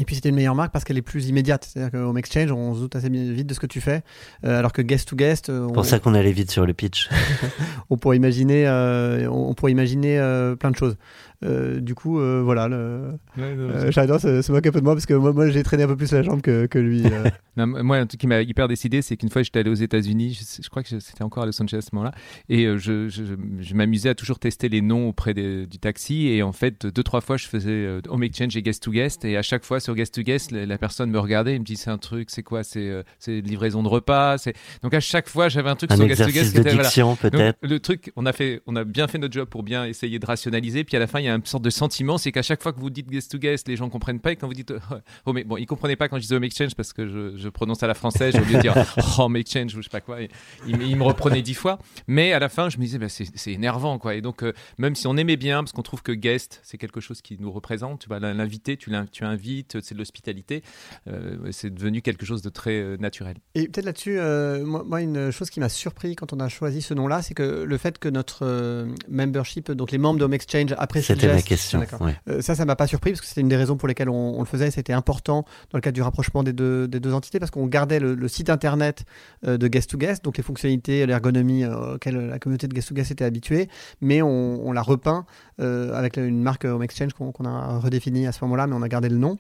Et puis c'était une meilleure marque parce qu'elle est plus immédiate. C'est-à-dire qu'au Exchange, on se doute assez vite de ce que tu fais. Euh, alors que guest to guest. C'est pour ça qu'on allait vite sur le pitch. [laughs] on pourrait imaginer, euh, on pourrait imaginer euh, plein de choses. Euh, du coup, euh, voilà. Le... Ouais, J'adore se, moque un peu de moi parce que moi, moi j'ai traîné un peu plus la jambe que, que lui. [laughs] non, moi, un truc qui m'a hyper décidé, c'est qu'une fois j'étais allé aux États-Unis, je, crois que c'était encore à Los Angeles à ce moment-là, et je, je, je m'amusais à toujours tester les noms auprès du taxi. Et en fait, deux, trois fois, je faisais Home Exchange et Guest to Guest. Et à chaque fois, sur Guest to Guest, la, personne me regardait et me dit c'est un truc, c'est quoi C'est livraison de repas. Donc à chaque fois, j'avais un truc un sur Guest to Guest. De diction, peut-être. Le truc, on a, fait, on a bien fait notre job pour bien essayer de rationaliser. Puis à la fin, il y a une sorte de sentiment, c'est qu'à chaque fois que vous dites guest to guest, les gens comprennent pas. Et quand vous dites [laughs] oh, mais bon, ils comprenaient pas quand je disais home exchange parce que je, je prononce à la française, j'ai oublié de dire [laughs] oh, home exchange ou je sais pas quoi. ils, me reprenaient dix fois. Mais à la fin, je me disais bah, c'est énervant quoi. Et donc euh, même si on aimait bien, parce qu'on trouve que guest c'est quelque chose qui nous représente, tu vas l'inviter, tu, tu invites, c'est de l'hospitalité, euh, c'est devenu quelque chose de très euh, naturel. Et peut-être là-dessus, moi, moi, une chose qui m'a surpris quand on a choisi ce nom-là, c'est que le fait que notre membership, donc les membres de Home Exchange apprécient c'était ma question. Ouais. Euh, ça, ça m'a pas surpris parce que c'était une des raisons pour lesquelles on, on le faisait. C'était important dans le cadre du rapprochement des deux, des deux entités parce qu'on gardait le, le site internet euh, de Guest to Guest, donc les fonctionnalités, l'ergonomie euh, auxquelles la communauté de Guest to Guest était habituée, mais on, on l'a repeint euh, avec une marque Home Exchange qu'on qu'on a redéfinie à ce moment-là, mais on a gardé le nom.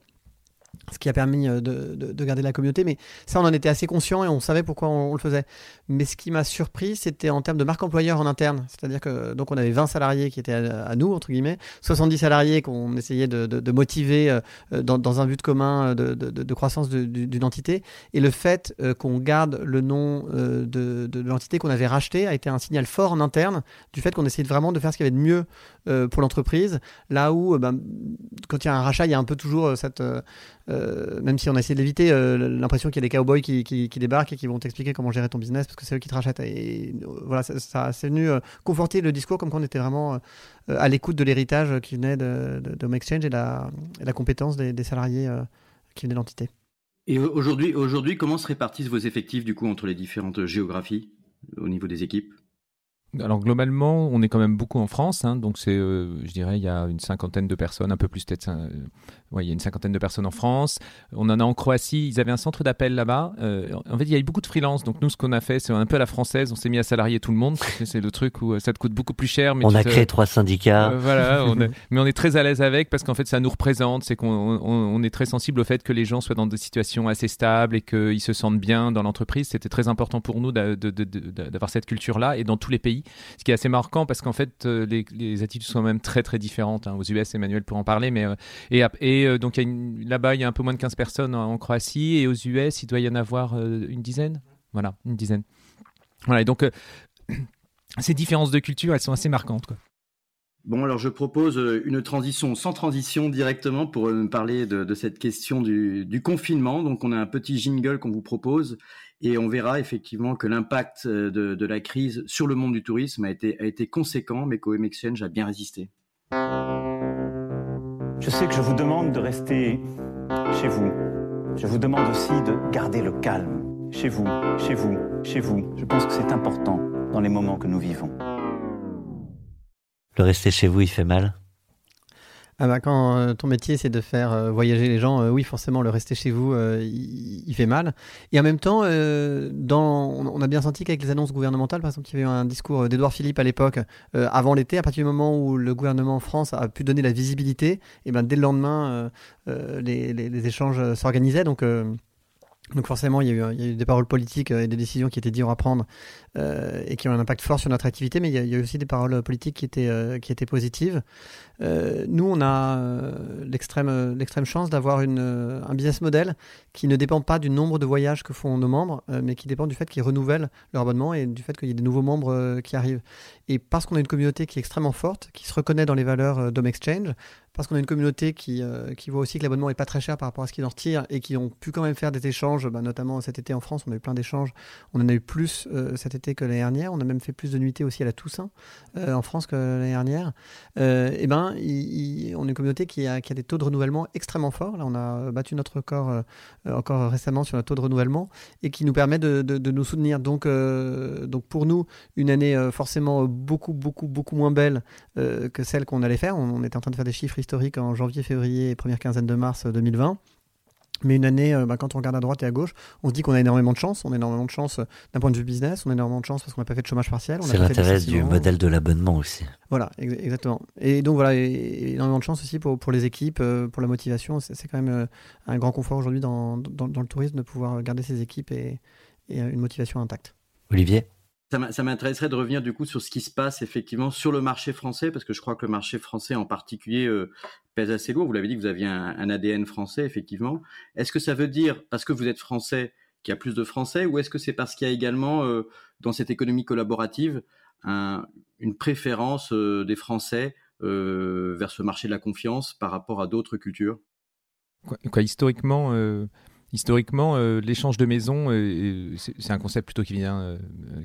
Ce qui a permis euh, de, de- de garder la communauté, mais ça on en était assez conscient et on savait pourquoi on, le faisait. Mais ce qui m'a surpris, c'était en termes de marque employeur en interne, c'est-à-dire que donc on avait 20 salariés qui étaient à, nous entre guillemets, 70 salariés qu'on essayait de, de- motiver euh, euh, dans, dans un but commun de, croissance d'une entité. Et le fait qu'on garde le nom de, l'entité qu'on avait racheté a été un signal fort en interne du fait qu'on essayait vraiment de faire ce qu'il y avait de mieux pour l'entreprise. Là où, ben, quand il y a un rachat, il y a un peu toujours cette, euh, même si on a essayé de l'éviter, euh, l'impression qu'il y a des cowboys qui, qui, débarquent et qui vont t'expliquer comment gérer ton business parce que c'est eux qui te rachètent. Et euh, voilà, ça, ça c'est venu conforter le discours comme qu'on était vraiment à l'écoute de l'héritage qui venait de, de, de Exchange et la, compétence des, salariés qui venaient de l'entité. Et aujourd'hui, aujourd'hui, comment se répartissent vos effectifs du coup entre les différentes géographies au niveau des équipes? Alors globalement, on est quand même beaucoup en France, hein, donc c'est, euh, je dirais, il y a une cinquantaine de personnes, un peu plus peut-être, euh, ouais, il y a une cinquantaine de personnes en France. On en a en Croatie, ils avaient un centre d'appel là-bas. Euh, en fait, il y a eu beaucoup de freelance, donc nous, ce qu'on a fait, c'est un peu à la française, on s'est mis à salarier tout le monde. C'est le truc où ça te coûte beaucoup plus cher. Mais On a te- créé trois syndicats. voilà, on mais on est très à l'aise avec parce qu'en fait ça nous représente, c'est qu'on on, on est très sensible au fait que les gens soient dans des situations assez stables et qu'ils se sentent bien dans l'entreprise. C'était très important pour nous d'avoir cette culture-là et dans tous les pays. Ce qui est assez marquant parce qu'en fait euh, les, attitudes sont même très très différentes. hein. Aux US, Emmanuel pour en parler, mais euh, et, euh, donc là-bas il y a un peu moins de 15 personnes en, Croatie et aux US il doit y en avoir une dizaine. Voilà, une dizaine. Voilà, et donc [clears throat] ces différences de culture, elles sont assez marquantes. Bon, alors je propose une transition sans transition directement pour parler de, cette question du confinement. Donc on a un petit jingle qu'on vous propose et on verra effectivement que l'impact euh, de, de la crise sur le monde du tourisme a été, a été conséquent, mais qu'OM Exchange a bien résisté. Je sais que je vous demande de rester chez vous. Je vous demande aussi de garder le calme. Chez vous, chez vous, chez vous. Je pense que c'est important dans les moments que nous vivons. Le rester chez vous, il fait mal? Ah bah, quand euh, ton métier c'est de faire euh, voyager les gens, euh, oui forcément le rester chez vous euh, il, fait mal. Et en même temps, dans, on a bien senti qu'avec les annonces gouvernementales, par exemple, il y avait eu un discours d'Edouard Philippe à l'époque, avant l'été, à partir du moment où le gouvernement en France a pu donner la visibilité, et ben dès le lendemain, les, les- les échanges s'organisaient. Donc donc forcément, il y, a eu, des paroles politiques euh, et des décisions qui étaient dures à prendre euh, et qui ont un impact fort sur notre activité, mais il y a, eu aussi des paroles politiques qui étaient, euh, positives. Nous, on a l'extrême chance d'avoir un business model qui ne dépend pas du nombre de voyages que font nos membres, mais qui dépend du fait qu'ils renouvellent leur abonnement et du fait qu'il y ait des nouveaux membres qui arrivent. Et parce qu'on a une communauté qui est extrêmement forte, qui se reconnaît dans les valeurs d'Home Exchange, parce qu'on a une communauté qui, euh, voit aussi que l'abonnement est pas très cher par rapport à ce qu'ils en retirent et qui ont pu quand même faire des échanges, bah, notamment cet été en France, on a eu plein d'échanges. On en a eu plus euh, cet été que l'année dernière. On a même fait plus de nuitées aussi à la Toussaint euh, en France que l'année dernière. Et ben, on est une communauté qui a, des taux de renouvellement extrêmement forts. Là, on a battu notre record encore récemment sur le taux de renouvellement et qui nous permet de, nous soutenir. Donc, pour nous, une année forcément beaucoup, beaucoup, beaucoup moins belle que celle qu'on allait faire. On, on était en train de faire des chiffres historiques en janvier, février et première quinzaine de mars euh, 2020. Mais une année, euh, bah, quand on regarde à droite et à gauche, on se dit qu'on a énormément de chance. On a énormément de chance euh, d'un point de vue business. On a énormément de chance parce qu'on n'a pas fait de chômage partiel. C'est l'intérêt du modèle de l'abonnement aussi. Voilà, ex- exactement. Et donc voilà, et- énormément de chance aussi pour, pour les équipes, euh, pour la motivation. C'est quand même euh, un grand confort aujourd'hui dans, dans, dans le tourisme de pouvoir garder ses équipes et, et euh, une motivation intacte. Olivier? Ça m'intéresserait de revenir du coup sur ce qui se passe effectivement sur le marché français, parce que je crois que le marché français en particulier euh, pèse assez lourd. Vous l'avez dit vous aviez un, ADN français, effectivement. Est-ce que ça veut dire, parce que vous êtes français, qu'il y a plus de Français, ou est-ce que c'est parce qu'il y a également, euh, dans cette économie collaborative, un- une préférence euh, des Français vers ce marché de la confiance par rapport à d'autres cultures? Quoi, historiquement, euh, historiquement, l'échange de maisons, c'est un concept plutôt qui vient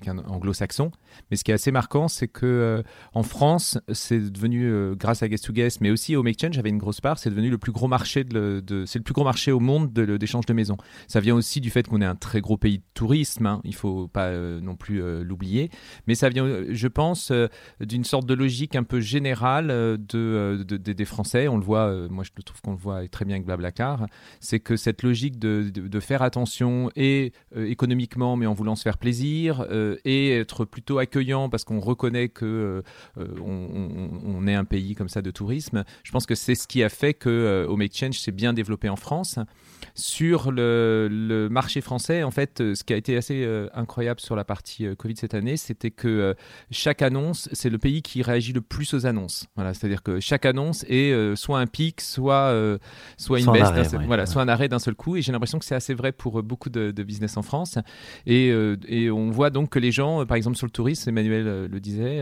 qu'un anglo-saxon. Mais ce qui est assez marquant, c'est que en France, c'est devenu, grâce à Guest to Guest, mais aussi au Make Change, j'avais une grosse part, c'est devenu le plus gros marché de, c'est le plus gros marché au monde d'échange de, maisons. Ça vient aussi du fait qu'on est un très gros pays de tourisme. Hein, il faut pas non plus l'oublier, mais ça vient, je pense, d'une sorte de logique un peu générale de, des Français. On le voit, moi je trouve qu'on le voit très bien avec Blablacar, c'est que cette logique de, de, faire attention et économiquement, mais en voulant se faire plaisir, et être plutôt accueillant parce qu'on reconnaît que on, est un pays comme ça de tourisme. Je pense que c'est ce qui a fait que Home Exchange s'est bien développé en France. Sur le, le, marché français, en fait, ce qui a été assez incroyable sur la partie Covid cette année, c'était que chaque annonce, c'est le pays qui réagit le plus aux annonces. Voilà, c'est-à-dire que chaque annonce est soit un pic, soit soit une baisse, voilà, soit un arrêt d'un seul coup. Et j'ai l'impression que c'est assez vrai pour beaucoup de, de business en France. Et, et, on voit donc que les gens, par exemple sur le tourisme, Emmanuel le disait,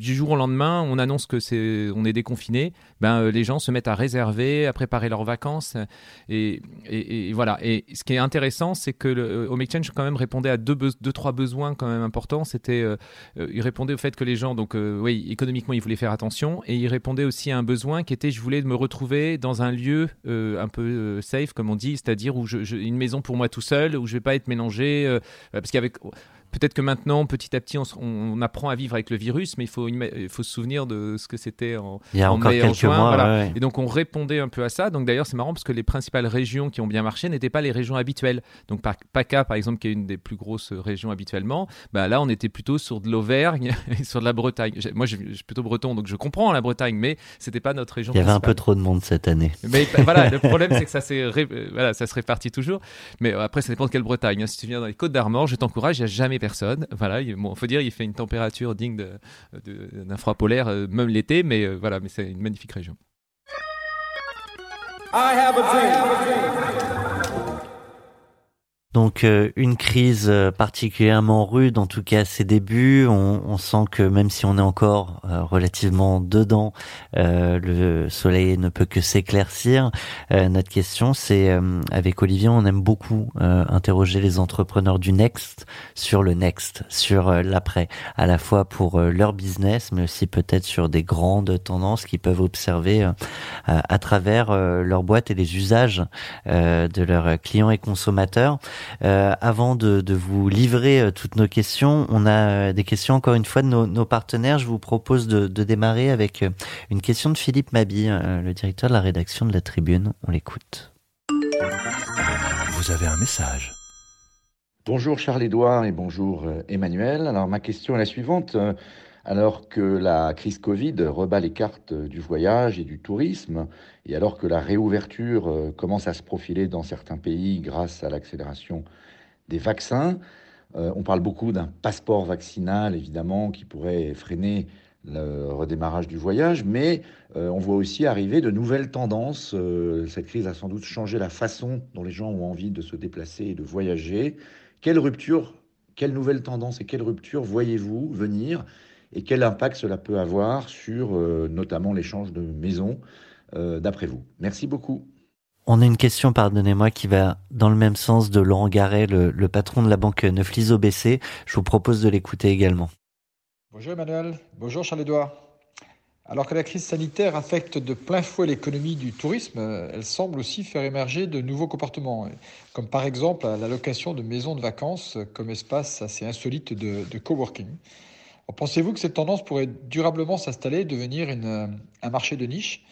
du jour au lendemain, on annonce que c'est, on est déconfiné. Ben les gens se mettent à réserver, à préparer leurs vacances. Et, et, voilà. Et ce qui est intéressant, c'est que le Home Exchange quand même répondait à deux, deux trois besoins quand même importants. C'était, il répondait au fait que les gens, donc oui, économiquement, ils voulaient faire attention, et il répondait aussi à un besoin qui était, je voulais me retrouver dans un lieu un peu safe, comme on dit, c'est-à-dire où je, une maison pour moi tout seul, où je vais pas être mélangé, parce qu'avec Peut-être que maintenant, petit à petit, on, apprend à vivre avec le virus, mais il faut, il faut se souvenir de ce que c'était en, il y a encore quelques Mois, Et donc, on répondait un peu à ça. Donc, d'ailleurs, c'est marrant parce que les principales régions qui ont bien marché n'étaient pas les régions habituelles. Donc, PACA, par exemple, qui est une des plus grosses régions habituellement, bah, là, on était plutôt sur de l'Auvergne [laughs] et sur de la Bretagne. Moi, je, suis plutôt breton, donc je comprends la Bretagne, mais c'était pas notre région. Il y avait un peu trop de monde cette année. Mais voilà, le [laughs] problème, c'est que ça, voilà, ça se répartit toujours. Mais après, ça dépend de quelle Bretagne. Hein. Si tu viens dans les Côtes d'Armor, je t'encourage, il n'y a jamais personne. Voilà, il faut dire, il fait une température digne d'un froid polaire, euh, même l'été, mais euh, voilà, mais c'est une magnifique région. Donc euh, une crise euh, particulièrement rude, en tout cas à ses débuts. On, on sent que même si on est encore euh, relativement dedans, le soleil ne peut que s'éclaircir. notre question, c'est avec Olivier, on aime beaucoup interroger les entrepreneurs du next sur le next, sur l'après, à la fois pour leur business, mais aussi peut-être sur des grandes tendances qu'ils peuvent observer à travers leur boîte et les usages de leurs clients et consommateurs. Euh, avant de, de, vous livrer euh, toutes nos questions, on a euh, des questions encore une fois de nos, nos partenaires. Je vous propose de, de, démarrer avec une question de Philippe Mabi, le directeur de la rédaction de la Tribune. On l'écoute. Vous avez un message. Bonjour Charles-Édouard et bonjour Emmanuel. Alors ma question est la suivante. Alors que la crise Covid rebat les cartes du voyage et du tourisme, et alors que la réouverture euh, commence à se profiler dans certains pays grâce à l'accélération des vaccins, euh, on parle beaucoup d'un passeport vaccinal, évidemment, qui pourrait freiner le redémarrage du voyage, mais euh, on voit aussi arriver de nouvelles tendances. cette crise a sans doute changé la façon dont les gens ont envie de se déplacer et de voyager. Quelle rupture, quelle nouvelle tendance et quelle rupture voyez-vous venir et quel impact cela peut avoir sur euh, notamment l'échange de maisons, euh, d'après vous? Merci beaucoup. On a une question, pardonnez-moi, qui va dans le même sens de Laurent Garret, le, patron de la banque Neuflis OBC. Je vous propose de l'écouter également. Bonjour Emmanuel, bonjour Charles-Édouard. Alors que la crise sanitaire affecte de plein fouet l'économie du tourisme, elle semble aussi faire émerger de nouveaux comportements, comme par exemple la location de maisons de vacances comme espace assez insolite de, de coworking. Pensez-vous que cette tendance pourrait durablement s'installer, devenir euh, un marché de niche?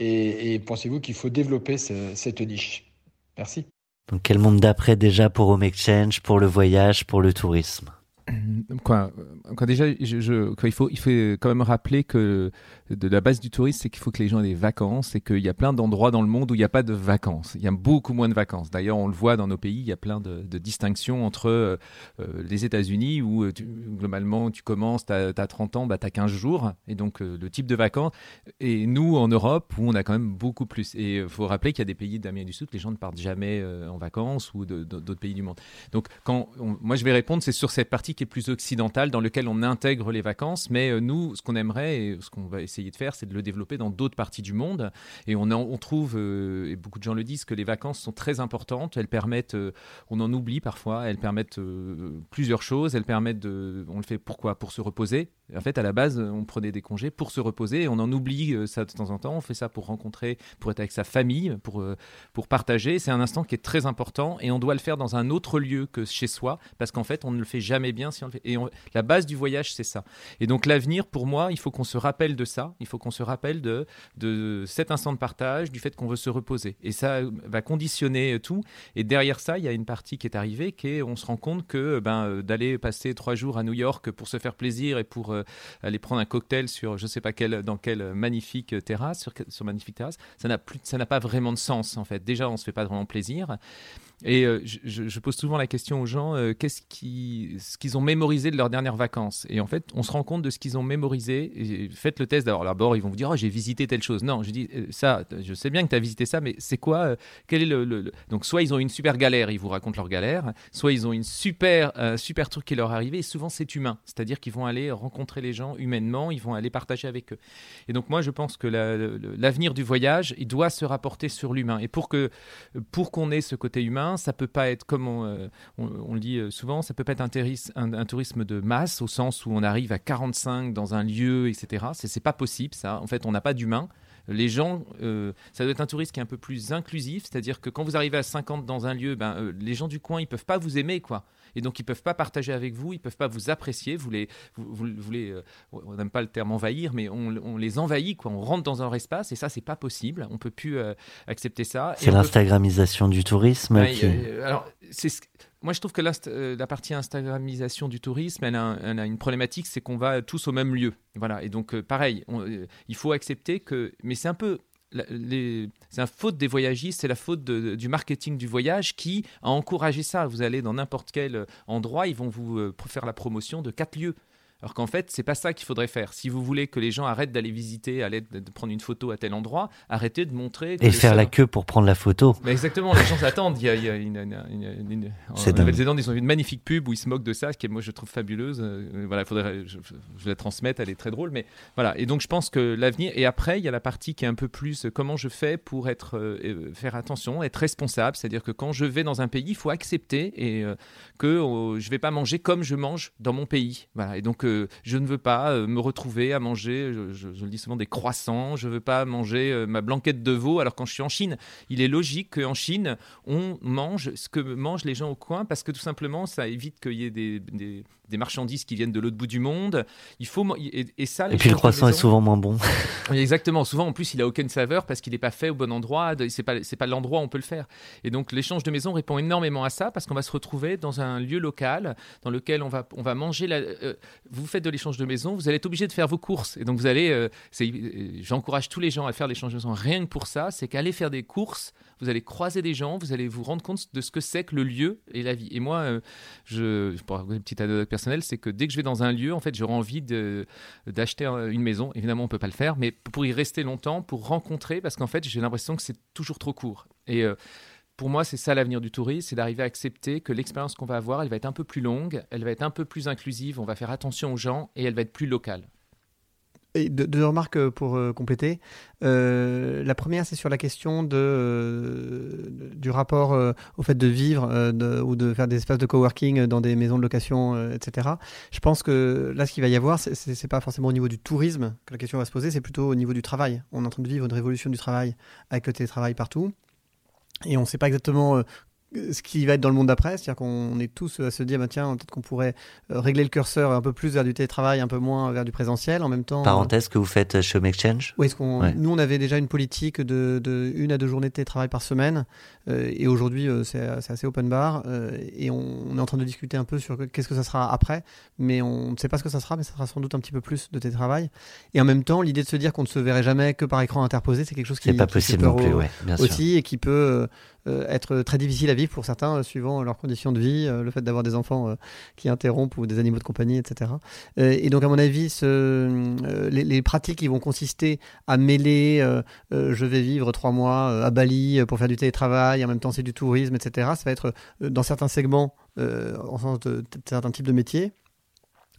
Et, pensez-vous qu'il faut développer cette niche? Merci. Donc quel monde d'après déjà pour Home Exchange, pour le voyage, pour le tourisme? [clears throat] quoi, quoi déjà, je, il, faut, il faut quand même rappeler que de la base du tourisme, c'est qu'il faut que les gens aient des vacances et qu'il y a plein d'endroits dans le monde où il n'y a pas de vacances. Il y a beaucoup moins de vacances. D'ailleurs, on le voit dans nos pays, il y a plein de, distinctions entre euh, euh, les États-Unis où euh, globalement tu commences, tu as, 30 ans, bah, tu as 15 jours et donc le type de vacances. Et nous, en Europe, où on a quand même beaucoup plus. Et il faut rappeler qu'il y a des pays d'Amérique du Sud, les gens ne partent jamais en vacances ou d'autres pays du monde. Donc, quand moi je vais répondre, c'est sur cette partie est plus occidental, dans lequel on intègre les vacances. Mais euh, nous, ce qu'on aimerait et ce qu'on va essayer de faire, c'est de le développer dans d'autres parties du monde. Et on, on trouve, euh, et beaucoup de gens le disent, que les vacances sont très importantes. Elles permettent, euh, on en oublie parfois, elles permettent plusieurs choses. Elles permettent de, on le fait pourquoi? Pour se reposer. En fait, à la base, on prenait des congés pour se reposer. Et on en oublie ça de temps en temps. On fait ça pour rencontrer, pour être avec sa famille, pour, pour partager. C'est un instant qui est très important et on doit le faire dans un autre lieu que chez soi parce qu'en fait, on ne le fait jamais bien. Et la base du voyage, c'est ça. Et donc, l'avenir, pour moi, il faut qu'on se rappelle de ça. Il faut qu'on se rappelle de, de cet instant de partage, du fait qu'on veut se reposer. Et ça va conditionner tout. Et derrière ça, il y a une partie qui est arrivée, qui est on se rend compte que ben, euh, d'aller passer trois jours à New York pour se faire plaisir et pour euh, aller prendre un cocktail sur je sais pas quelle, dans quelle magnifique terrasse, sur, magnifique terrasse, ça n'a plus, ça n'a pas vraiment de sens en fait. Déjà, on se fait pas vraiment plaisir. Et euh, je, pose souvent la question aux gens euh, qu'est-ce qu'ils ont mémorisé de leurs dernières vacances? Et en fait, on se rend compte de ce qu'ils ont mémorisé. Faites le test d'abord. ils vont vous dire oh, j'ai visité telle chose. Non, je dis ça, je sais bien que tu as visité ça, mais c'est quoi Quel est le, Donc, soit ils ont une super galère, ils vous racontent leur galère, soit ils ont une super, super truc qui leur est arrivé. Et souvent, c'est humain. C'est-à-dire qu'ils vont aller rencontrer les gens humainement, ils vont aller partager avec eux. Et donc, moi, je pense que l'avenir du voyage, il doit se rapporter sur l'humain. Et pour qu'on pour qu'on ait ce côté humain, ça peut pas être, comme on, euh, le dit euh, souvent, ça peut pas être un, un, tourisme de masse, au sens où on arrive à 45 dans un lieu, etc. C'est pas possible, ça. En fait, on n'a pas d'humain les gens, euh, ça doit être un tourisme qui est un peu plus inclusif, c'est-à-dire que quand vous arrivez à 50 dans un lieu, ben, les gens du coin, ils peuvent pas vous aimer, quoi et donc ils peuvent pas partager avec vous, ils peuvent pas vous apprécier, vous les, vous, euh, on n'aime pas le terme envahir, mais on, les envahit, quoi. On rentre dans leur espace et ça c'est pas possible, on peut plus euh, accepter ça. C'est l'instagramisation du tourisme. Euh, alors c'est moi, je trouve que la, partie Instagramisation du tourisme, elle a, une problématique, c'est qu'on va tous au même lieu. Voilà. Et donc, pareil, il faut accepter que. Mais c'est un peu c'est la faute des voyagistes, c'est la faute du marketing du voyage qui a encouragé ça. Vous allez dans n'importe quel endroit, ils vont vous euh, faire la promotion de quatre lieux. Alors qu'en fait, c'est pas ça qu'il faudrait faire. Si vous voulez que les gens arrêtent d'aller visiter, aller de prendre une photo à tel endroit, arrêtez de montrer. Et faire la queue pour prendre la photo. Mais exactement, les gens s'attendent. Il y a, il y a une, une, en Nouvelle-Zélande, ils ont une magnifique pub où ils se moquent de ça, ce qui moi je trouve fabuleuse. Euh, voilà, faudrait, je, je, la transmettre, elle est très drôle. Mais voilà. Et donc je pense que l'avenir. Et après, il y a la partie qui est un peu plus euh, comment je fais pour être, euh, faire attention, être responsable. C'est-à-dire que quand je vais dans un pays, il faut accepter et que oh, je vais pas manger comme je mange dans mon pays. Voilà. Et donc je ne veux pas euh, me retrouver à manger, je, le dis souvent, des croissants, je ne veux pas manger euh, ma blanquette de veau alors quand je suis en Chine. Il est logique qu'en Chine, on mange ce que mangent les gens au coin parce que tout simplement, ça évite qu'il y ait des, des marchandises qui viennent de l'autre bout du monde. Il faut et, ça. et puis le croissant est souvent moins bon. [laughs] exactement. Souvent, en plus, il a aucune saveur parce qu'il n'est pas fait au bon endroit. C'est pas c'est pas l'endroit où on peut le faire. Et donc l'échange de maison répond énormément à ça parce qu'on va se retrouver dans un lieu local dans lequel on va on va manger. La, euh, vous faites de l'échange de maison, vous allez être obligé de faire vos courses. Et donc vous allez. Euh, j'encourage tous les gens à faire l'échange de maison rien que pour ça. C'est qu'aller faire des courses vous allez croiser des gens, vous allez vous rendre compte de ce que c'est que le lieu et la vie. Et moi, euh, je, pour une petite anecdote personnelle, c'est que dès que je vais dans un lieu, en fait, j'aurais envie d'acheter une maison. Évidemment, on peut pas le faire, mais pour y rester longtemps, pour rencontrer, parce qu'en fait, j'ai l'impression que c'est toujours trop court. Et euh, pour moi, c'est ça l'avenir du tourisme, c'est d'arriver à accepter que l'expérience qu'on va avoir, elle va être un peu plus longue, elle va être un peu plus inclusive, on va faire attention aux gens et elle va être plus locale deux, remarques euh, pour euh, compléter. Euh, la première, c'est sur la question du rapport au fait de vivre ou de faire des espaces de coworking dans des maisons de location, etc. Je pense que là, ce qu'il va y avoir, c'est pas forcément au niveau du tourisme que la question va se poser, c'est plutôt au niveau du travail. On est en train de vivre une révolution du travail avec le télétravail partout. Et on ne sait pas exactement ce qui va être dans le monde d'après, c'est-à-dire qu'on est tous à se dire, bah, tiens, peut-être qu'on pourrait euh, régler le curseur un peu plus vers du télétravail, un peu moins vers du présentiel, en même temps. Parenthèse que vous faites chez Home Exchange? Oui, qu'on, nous on avait déjà une politique de, de, une à deux journées de télétravail par semaine, euh, et aujourd'hui euh, c'est, assez open bar, et on, est en train de discuter un peu sur qu'est-ce que ça sera après, mais on ne sait pas ce que ça sera, mais ça sera sans doute un petit peu plus de télétravail. Et en même temps, l'idée de se dire qu'on ne se verrait jamais que par écran interposé, c'est quelque chose qui est pas possible non plus, ouais, bien aussi, et qui peut euh, être très difficile à vivre pour certains, euh, suivant leurs conditions de vie, euh, le fait d'avoir des enfants qui interrompent ou des animaux de compagnie, etc. et donc, à mon avis, les, pratiques qui vont consister à mêler je vais vivre trois mois à Bali pour faire du télétravail, en même temps c'est du tourisme, etc., ça va être dans certains segments, en sens de certains types de métiers,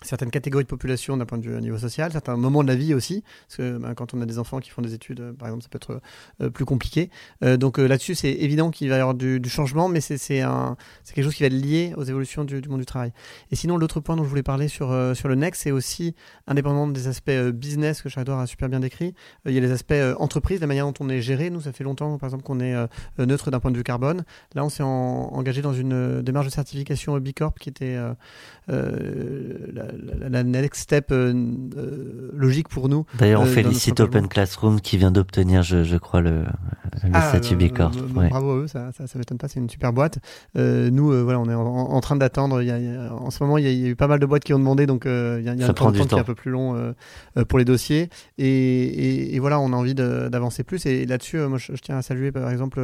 certaines catégories de population d'un point de vue niveau social, certains moments de la vie aussi, parce que ben, quand on a des enfants qui font des études, euh, par exemple, ça peut être euh, plus compliqué. Euh, donc là-dessus, c'est évident qu'il va y avoir du, changement, mais c'est quelque chose qui va être lié aux évolutions du, monde du travail. Et sinon, l'autre point dont je voulais parler sur, sur le Next, c'est aussi, indépendamment des aspects business que Chardor a super bien décrit, il y a les aspects entreprise, la manière dont on est géré. Nous, ça fait longtemps, par exemple, qu'on est neutre d'un point de vue carbone. Là, on s'est engagé dans une démarche de certification B Corp qui était la, la, next step euh, euh, logique pour nous. D'ailleurs, on euh, félicite Open Classroom qui vient d'obtenir, je, crois, le, le ah, statut B Corp. Bravo à eux, ça, ça, m'étonne pas, c'est une super boîte. nous, voilà, on est en, train d'attendre. En ce moment, il y, a eu pas mal de boîtes qui ont demandé, donc il y a, un temps, qui est un peu plus long pour les dossiers. Et, voilà, on a envie d'avancer plus. Et là-dessus, moi, je, tiens à saluer par exemple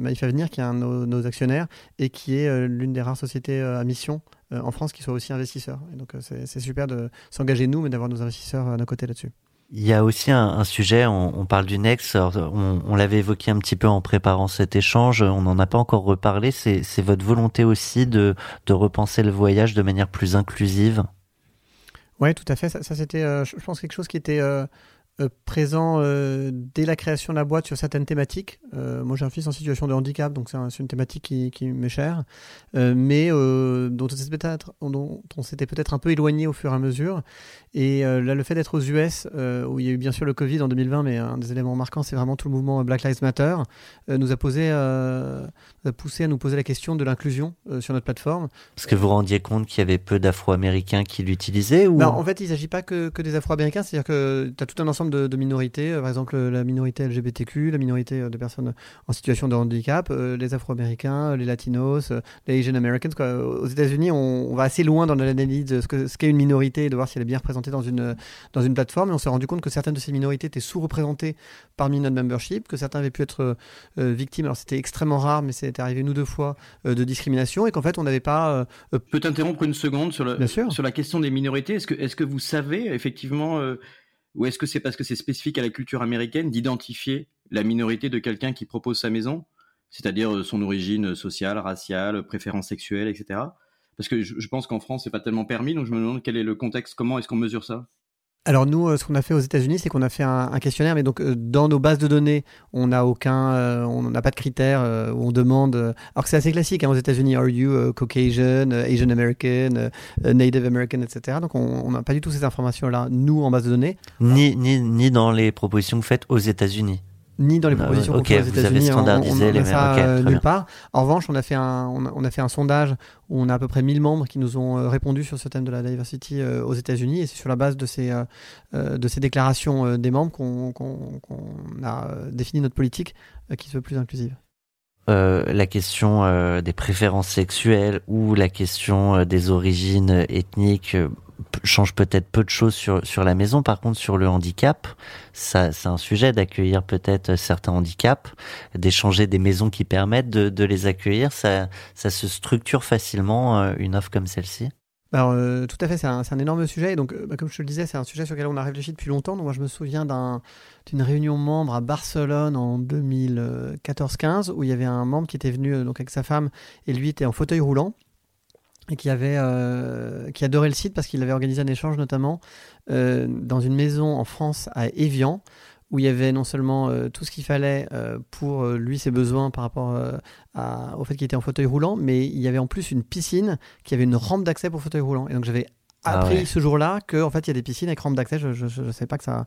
Maïf Avenir, qui est un de nos, nos actionnaires et qui est l'une des rares sociétés à mission en France qui soient aussi investisseurs. Et donc euh, c'est super de s'engager nous, mais d'avoir nos investisseurs à nos côtés là-dessus. Il y a aussi un, sujet, on, parle du Next, on, l'avait évoqué un petit peu en préparant cet échange, on n'en a pas encore reparlé, c'est votre volonté aussi de, de, repenser le voyage de manière plus inclusive? Oui, tout à fait, ça, c'était, euh, je pense, quelque chose qui était euh, présent euh, dès la création de la boîte sur certaines thématiques. Euh, moi, j'ai un fils en situation de handicap, donc c'est une thématique qui, qui m'est chère, mais dont on s'était peut-être un peu éloigné au fur et à mesure. Et là, le fait d'être aux US, où il y a eu bien sûr le Covid en 2020, mais un des éléments marquants, c'est vraiment tout le mouvement Black Lives Matter, nous a posé, a poussé à nous poser la question de l'inclusion sur notre plateforme. Parce que vous rendiez compte qu'il y avait peu d'Afro-Américains qui l'utilisaient ou... Ben, en fait, il ne s'agit pas que, que des Afro-Américains, c'est-à-dire que tu as tout un ensemble de, minorités, euh, par exemple la minorité LGBTQ, la minorité euh, de personnes en situation de handicap, euh, les Afro-Américains, les Latinos, les Asian Americans. Aux États-Unis, on, va assez loin dans l'analyse de ce qu'est ce une minorité et de voir si elle est bien représentée dans une, dans une plateforme. Et on s'est rendu compte que certaines de ces minorités étaient sous-représentées parmi notre membership, que certains avaient pu être victimes. Alors c'était extrêmement rare, mais c'était arrivé nous deux fois de discrimination et qu'en fait on n'avait pas. Peut t'interrompre une seconde sur, le, sur la question des minorités. Est-ce que, est -ce que vous savez effectivement ou est-ce que c'est parce que c'est spécifique à la culture américaine d'identifier la minorité de quelqu'un qui propose sa maison, c'est-à-dire euh, son origine sociale, raciale, préférence sexuelle, etc. Parce que je, pense qu'en France, c'est pas tellement permis, donc je me demande quel est le contexte, comment est-ce qu'on mesure ça? Alors nous, euh, ce qu'on a fait aux États-Unis, c'est qu'on a fait un, questionnaire, mais donc euh, dans nos bases de données, on n'a aucun, euh, on n'a pas de critères où on demande. alors que c'est assez classique hein, aux États-Unis, are you Caucasian, Asian American, Native American, etc. Donc on n'a pas du tout ces informations-là nous en base de données. Ni ni ni dans les propositions faites aux États-Unis ni dans les ah propositions okay, aux États-Unis. On, on, les ça euh, nulle part. En revanche, on a fait un, on a, fait un sondage où on a à peu près 1000 membres qui nous ont euh, répondu sur ce thème de la diversity euh, aux États-Unis, et c'est sur la base de ces, de ces déclarations des membres qu'on a défini notre politique qui se veut plus inclusive. La question des préférences sexuelles ou la question des origines ethniques change peut-être peu de choses sur, sur la maison. Par contre, sur le handicap, ça, c'est un sujet d'accueillir peut-être certains handicaps, d'échanger des maisons qui permettent de, de les accueillir. Ça, ça se structure facilement, euh, une offre comme celle-ci alors, euh, tout à fait, c'est un, énorme sujet. Donc, euh, bah, comme je te le disais, c'est un sujet sur lequel on a réfléchi depuis longtemps. Moi, je me souviens d'une réunion membre à Barcelone en 2014-15 où il y avait un membre qui était venu donc avec sa femme et lui était en fauteuil roulant et qui euh, qui adorait le site parce qu'il avait organisé un échange notamment euh, dans une maison en France à Évian où il y avait non seulement euh, tout ce qu'il fallait pour lui ses besoins par rapport au fait qu'il était en fauteuil roulant, mais il y avait en plus une piscine qui avait une rampe d'accès pour fauteuil roulant. Et donc ah appris ce jour-là qu'en en fait il y a des piscines avec rampe d'accès. Je ne savais pas que ça,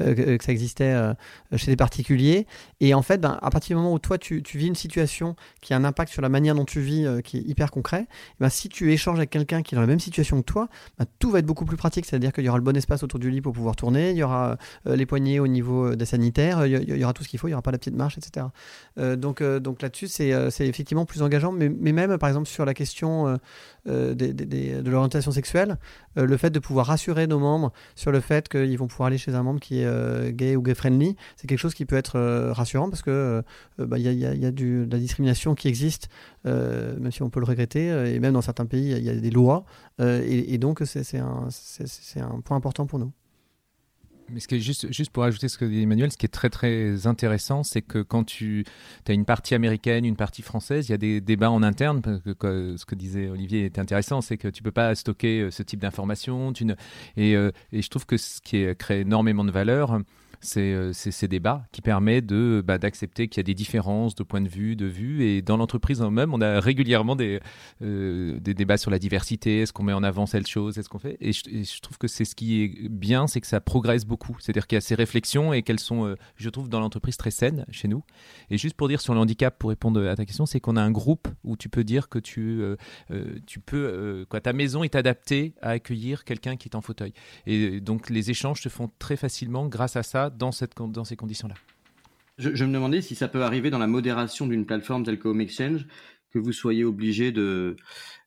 euh, que, ça existait euh, chez des particuliers. Et en fait, ben, à partir du moment où toi tu, tu, vis une situation qui a un impact sur la manière dont tu vis, euh, qui est hyper concret, ben, si tu échanges avec quelqu'un qui est dans la même situation que toi, ben, tout va être beaucoup plus pratique. C'est-à-dire qu'il y aura le bon espace autour du lit pour pouvoir tourner, il y aura les poignées au niveau des sanitaires, il y, aura tout ce qu'il faut, il n'y aura pas la petite marche, etc. donc donc là-dessus, c'est effectivement plus engageant. Mais, mais, même par exemple sur la question de l'orientation sexuelle. Euh, le fait de pouvoir rassurer nos membres sur le fait qu'ils vont pouvoir aller chez un membre qui est euh, gay ou gay friendly, c'est quelque chose qui peut être euh, rassurant parce que bah, il y, a, a de la discrimination qui existe, même si on peut le regretter, et même dans certains pays il y, a des lois, et, donc c'est un, un point important pour nous. Mais ce qui est juste, juste pour ajouter ce que dit Emmanuel, ce qui est très très intéressant, c'est que quand tu as une partie américaine, une partie française, il y a des débats en interne. Ce que disait Olivier est intéressant, c'est que tu peux pas stocker euh, ce type d'informations. Ne... Et, euh, et, je trouve que ce qui crée énormément de valeur, euh, c'est ces débats qui permettent de bah, d'accepter qu'il y a des différences de points de vue, de vue. Et dans l'entreprise en même, on a régulièrement des, euh, des débats sur la diversité. Est-ce qu'on met en avant cette chose? Est-ce qu'on fait? Et je, trouve que c'est ce qui est bien, c'est que ça progresse beaucoup. C'est-à-dire qu'il y a ces réflexions et qu'elles sont, euh, je trouve, dans l'entreprise très saines chez nous. Et juste pour dire sur le handicap, pour répondre à ta question, c'est qu'on a un groupe où tu peux dire que tu, tu peux, quoi, ta maison est adaptée à accueillir quelqu'un qui est en fauteuil. Et donc les échanges se font très facilement grâce à ça dans, cette, dans ces conditions-là. Je, me demandais si ça peut arriver dans la modération d'une plateforme telle que Home Exchange, que vous soyez obligé de,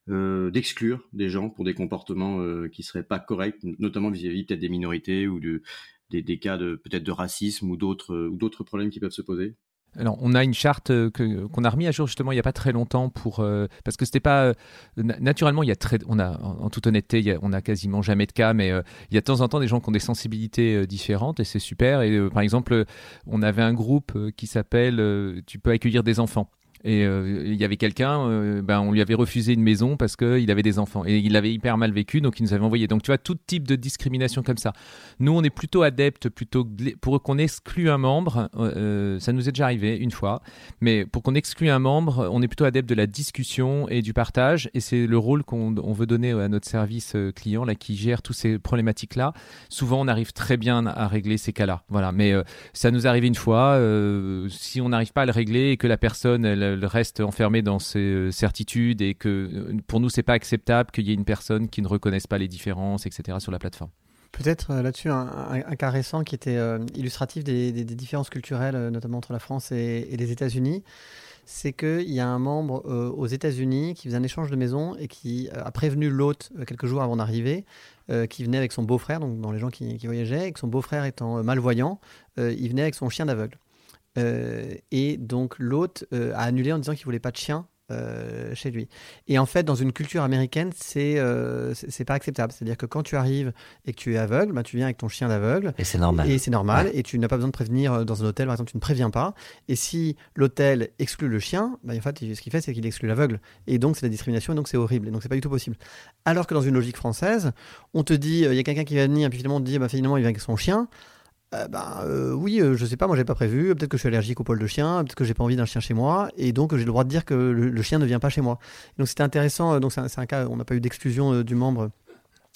euh, d'exclure des gens pour des comportements euh, qui seraient pas corrects, notamment vis-à-vis peut-être des minorités ou de, des, des cas de peut-être de racisme ou d'autres ou d'autres problèmes qui peuvent se poser. Alors, on a une charte euh, qu'on a remis à jour justement il n'y a pas très longtemps pour euh, parce que c'était pas euh, naturellement il y a très on a en, toute honnêteté on a quasiment jamais de cas mais il y a de temps en temps des gens qui ont des sensibilités différentes et c'est super et par exemple on avait un groupe qui s'appelle tu peux accueillir des enfants et euh, il y avait quelqu'un, euh, ben, on lui avait refusé une maison parce qu'il avait des enfants. Et il avait hyper mal vécu, donc il nous avait envoyé. Donc tu vois, tout type de discrimination comme ça. Nous, on est plutôt adeptes, plutôt pour qu'on exclue un membre, euh, ça nous est déjà arrivé une fois, mais pour qu'on exclue un membre, on est plutôt adepte de la discussion et du partage. Et c'est le rôle qu'on veut donner à notre service client, là, qui gère toutes ces problématiques-là. Souvent, on arrive très bien à régler ces cas-là. Voilà. Mais ça nous arrive une fois. si on n'arrive pas à le régler et que la personne, elle, reste enfermé dans ses euh, certitudes et que euh, pour nous, c'est pas acceptable qu'il y ait une personne qui ne reconnaisse pas les différences, etc. sur la plateforme. Peut-être euh, là-dessus un, cas récent qui était illustratif des, différences culturelles, notamment entre la France et, les États-Unis. C'est qu'il y a un membre aux États-Unis qui faisait un échange de maison et qui a prévenu l'hôte quelques jours avant d'arriver, qui venait avec son beau-frère, donc dans les gens qui, qui voyageaient, et que son beau-frère étant malvoyant, il venait avec son chien d'aveugle. Euh, et donc l'hôte euh, a annulé en disant qu'il voulait pas de chien euh, chez lui. Et en fait, dans une culture américaine, c'est c'est pas acceptable. C'est-à-dire que quand tu arrives et que tu es aveugle, bah, tu viens avec ton chien d'aveugle. Et c'est normal. Et c'est normal. Et tu n'as pas besoin de prévenir dans un hôtel, par exemple, tu ne préviens pas. Et si l'hôtel exclut le chien, bah, en fait, ce qu'il fait, c'est qu'il exclut l'aveugle. Et donc, c'est la discrimination. Et donc, c'est horrible. Et donc, c'est pas du tout possible. Alors que dans une logique française, on te dit, il y a quelqu'un qui va venir, et puis finalement, on te dit, bah, finalement, il vient avec son chien. Euh, ben, euh, oui, euh, je sais pas, moi j'ai pas prévu. Peut-être que je suis allergique au poil de chien, peut-être que j'ai pas envie d'un chien chez moi, et donc j'ai le droit de dire que le, chien ne vient pas chez moi. Donc c'était intéressant. Donc c'est un, un, cas, on n'a pas eu d'exclusion du membre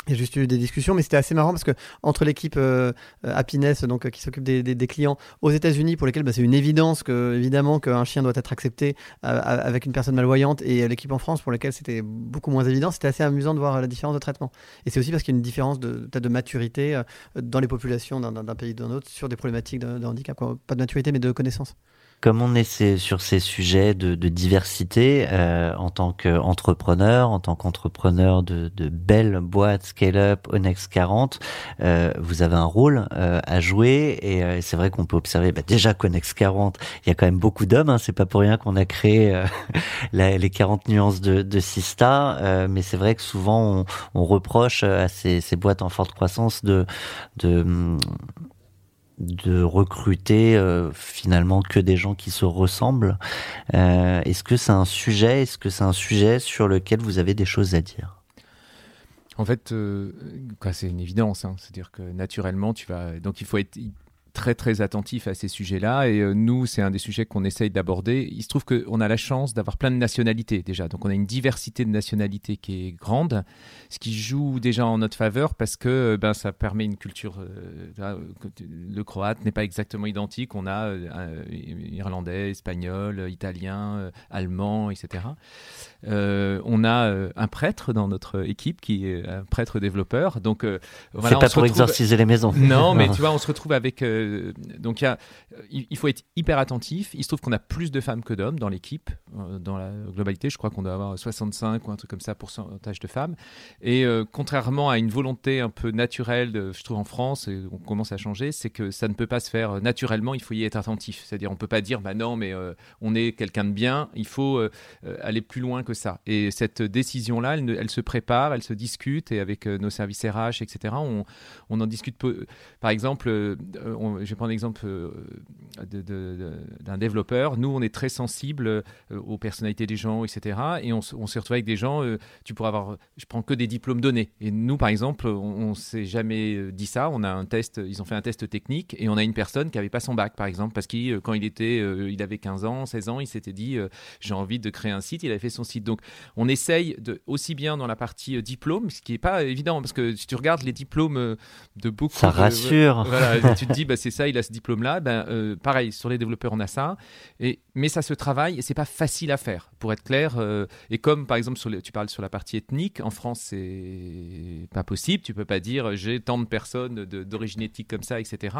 il y a juste eu des discussions, mais c'était assez marrant parce que entre l'équipe euh, Happiness, donc qui s'occupe des, clients aux États-Unis, pour lesquels bah, c'est une évidence qu'un chien doit être accepté euh, avec une personne malvoyante, et l'équipe en France pour laquelle c'était beaucoup moins évident, c'était assez amusant de voir la différence de traitement. Et c'est aussi parce qu'il y a une différence de, de maturité euh, dans les populations d'un pays d'un autre sur des problématiques de, de handicap, pas de maturité mais de connaissance comme on est sur ces sujets de, diversité, euh, en tant qu'entrepreneur, en tant qu'entrepreneur de, belles boîtes scale-up, Onex 40, euh, vous avez un rôle euh, à jouer et c'est vrai qu'on peut observer bah, déjà qu'Onex 40, il y a quand même beaucoup d'hommes, hein, c'est pas pour rien qu'on a créé [laughs] les 40 nuances de, Sista, mais c'est vrai que souvent on, reproche à ces, boîtes en forte croissance de, de de recruter euh, finalement que des gens qui se ressemblent. Euh, est-ce que c'est un sujet Est-ce que c'est un sujet sur lequel vous avez des choses à dire? En fait, euh, c'est une évidence. Hein. C'est-à-dire que naturellement, tu vas. Donc, il faut être très très attentif à ces sujets-là et euh, nous c'est un des sujets qu'on essaye d'aborder. Il se trouve qu'on a la chance d'avoir plein de nationalités déjà, donc on a une diversité de nationalités qui est grande, ce qui joue déjà en notre faveur parce que euh, ben, ça permet une culture, euh, le croate n'est pas exactement identique, on a irlandais, espagnol, italien, allemand, etc. on a un prêtre dans notre équipe qui est un prêtre développeur, donc voilà, c'est pas pour exorciser les maisons. Non, mais [laughs] tu vois, on se retrouve avec euh, donc il faut être hyper attentif. Il se trouve qu'on a plus de femmes que d'hommes dans l'équipe. dans la globalité, je crois qu'on doit avoir 65 ou un truc comme ça pourcentage de femmes. Et contrairement à une volonté un peu naturelle, je trouve en France, on commence à changer, c'est que ça ne peut pas se faire naturellement. Il faut y être attentif. C'est-à-dire, on peut pas dire, bah non, mais on est quelqu'un de bien. Il faut aller plus loin que ça. Et cette décision-là, elle, elle, se prépare, elle se discute, et avec nos services RH, etc., on, on en discute. Par exemple, euh, je vais prendre l'exemple euh, d'un développeur. Nous, on est très sensible euh, aux personnalités des gens, etc. Et on, on s'est retrouvé avec des gens, tu pourrais avoir, je prends que des diplômes donnés. Et nous, par exemple, on, ne s'est jamais dit ça. On a un test, ils ont fait un test technique et on a une personne qui avait pas son bac, par exemple, parce qu'il, quand il était, il avait 15 ans, 16 ans, il s'était dit, j'ai envie de créer un site. Il avait fait son site. Donc, on essaye de, aussi bien dans la partie diplôme, ce qui n'est pas évident, parce que si tu regardes les diplômes de beaucoup. Ça rassure. voilà, tu te dis, bah, [laughs] c'est ça, il a ce diplôme-là. Ben, euh, pareil, sur les développeurs, on a ça. Et, mais ça se travaille et c'est pas facile à faire, pour être clair. Euh, et comme, par exemple, tu parles sur la partie ethnique, en France, c'est pas possible. Tu peux pas dire, j'ai tant de personnes d'origine ethnique comme ça, etc.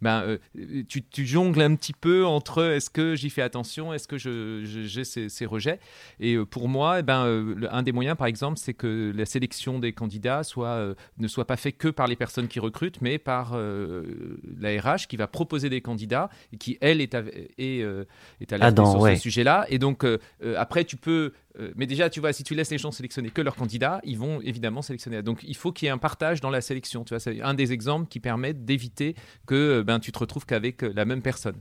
Ben, euh, tu, jongles un petit peu entre est-ce que j'y fais attention, est-ce que j'ai ces, rejets? Et pour moi, eh ben, un des moyens, par exemple, c'est que la sélection des candidats soit, ne soit pas faite que par les personnes qui recrutent, mais par la RH qui va proposer des candidats et qui, elle, est, est, euh, est ah, sur ce sujet-là. Et donc, euh, après, tu peux. mais déjà, tu vois, si tu laisses les gens sélectionner que leurs candidats, ils vont évidemment sélectionner. Donc, il faut qu'il y ait un partage dans la sélection. Tu vois, c'est un des exemples qui permettent d'éviter que ben, tu te retrouves qu'avec la même personne.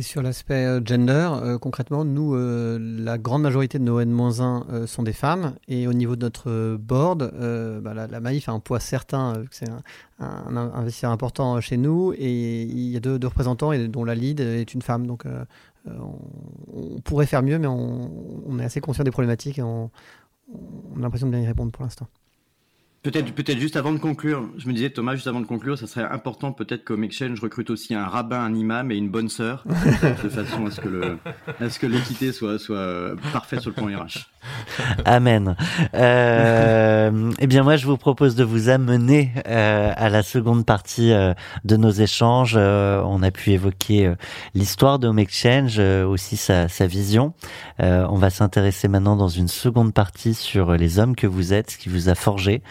Et sur l'aspect euh, gender, euh, concrètement, nous, euh, la grande majorité de nos N-1 sont des femmes. Et au niveau de notre board, bah, la, la, Maïf a un poids certain, c'est un, investisseur important chez nous. Et il y a deux, représentants, dont la lead est une femme. Donc on, pourrait faire mieux, mais on, est assez conscient des problématiques et on a l'impression de bien y répondre pour l'instant. Peut-être, peut-être juste avant de conclure, je me disais Thomas, juste avant de conclure, ça serait important peut-être qu'au Exchange recrute aussi un rabbin, un imam et une bonne sœur, [laughs] de façon à ce que le, à ce que l'équité soit soit parfaite sur le plan RH. [laughs] Amen. Euh, eh bien moi, je vous propose de vous amener euh, à la seconde partie euh, de nos échanges. On a pu évoquer l'histoire de Home Exchange, aussi sa, vision. on va s'intéresser maintenant dans une seconde partie sur les hommes que vous êtes, ce qui vous a forgé.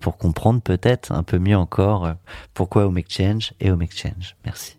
Pour comprendre peut-être un peu mieux encore pourquoi Home Exchange et Home Exchange. Merci.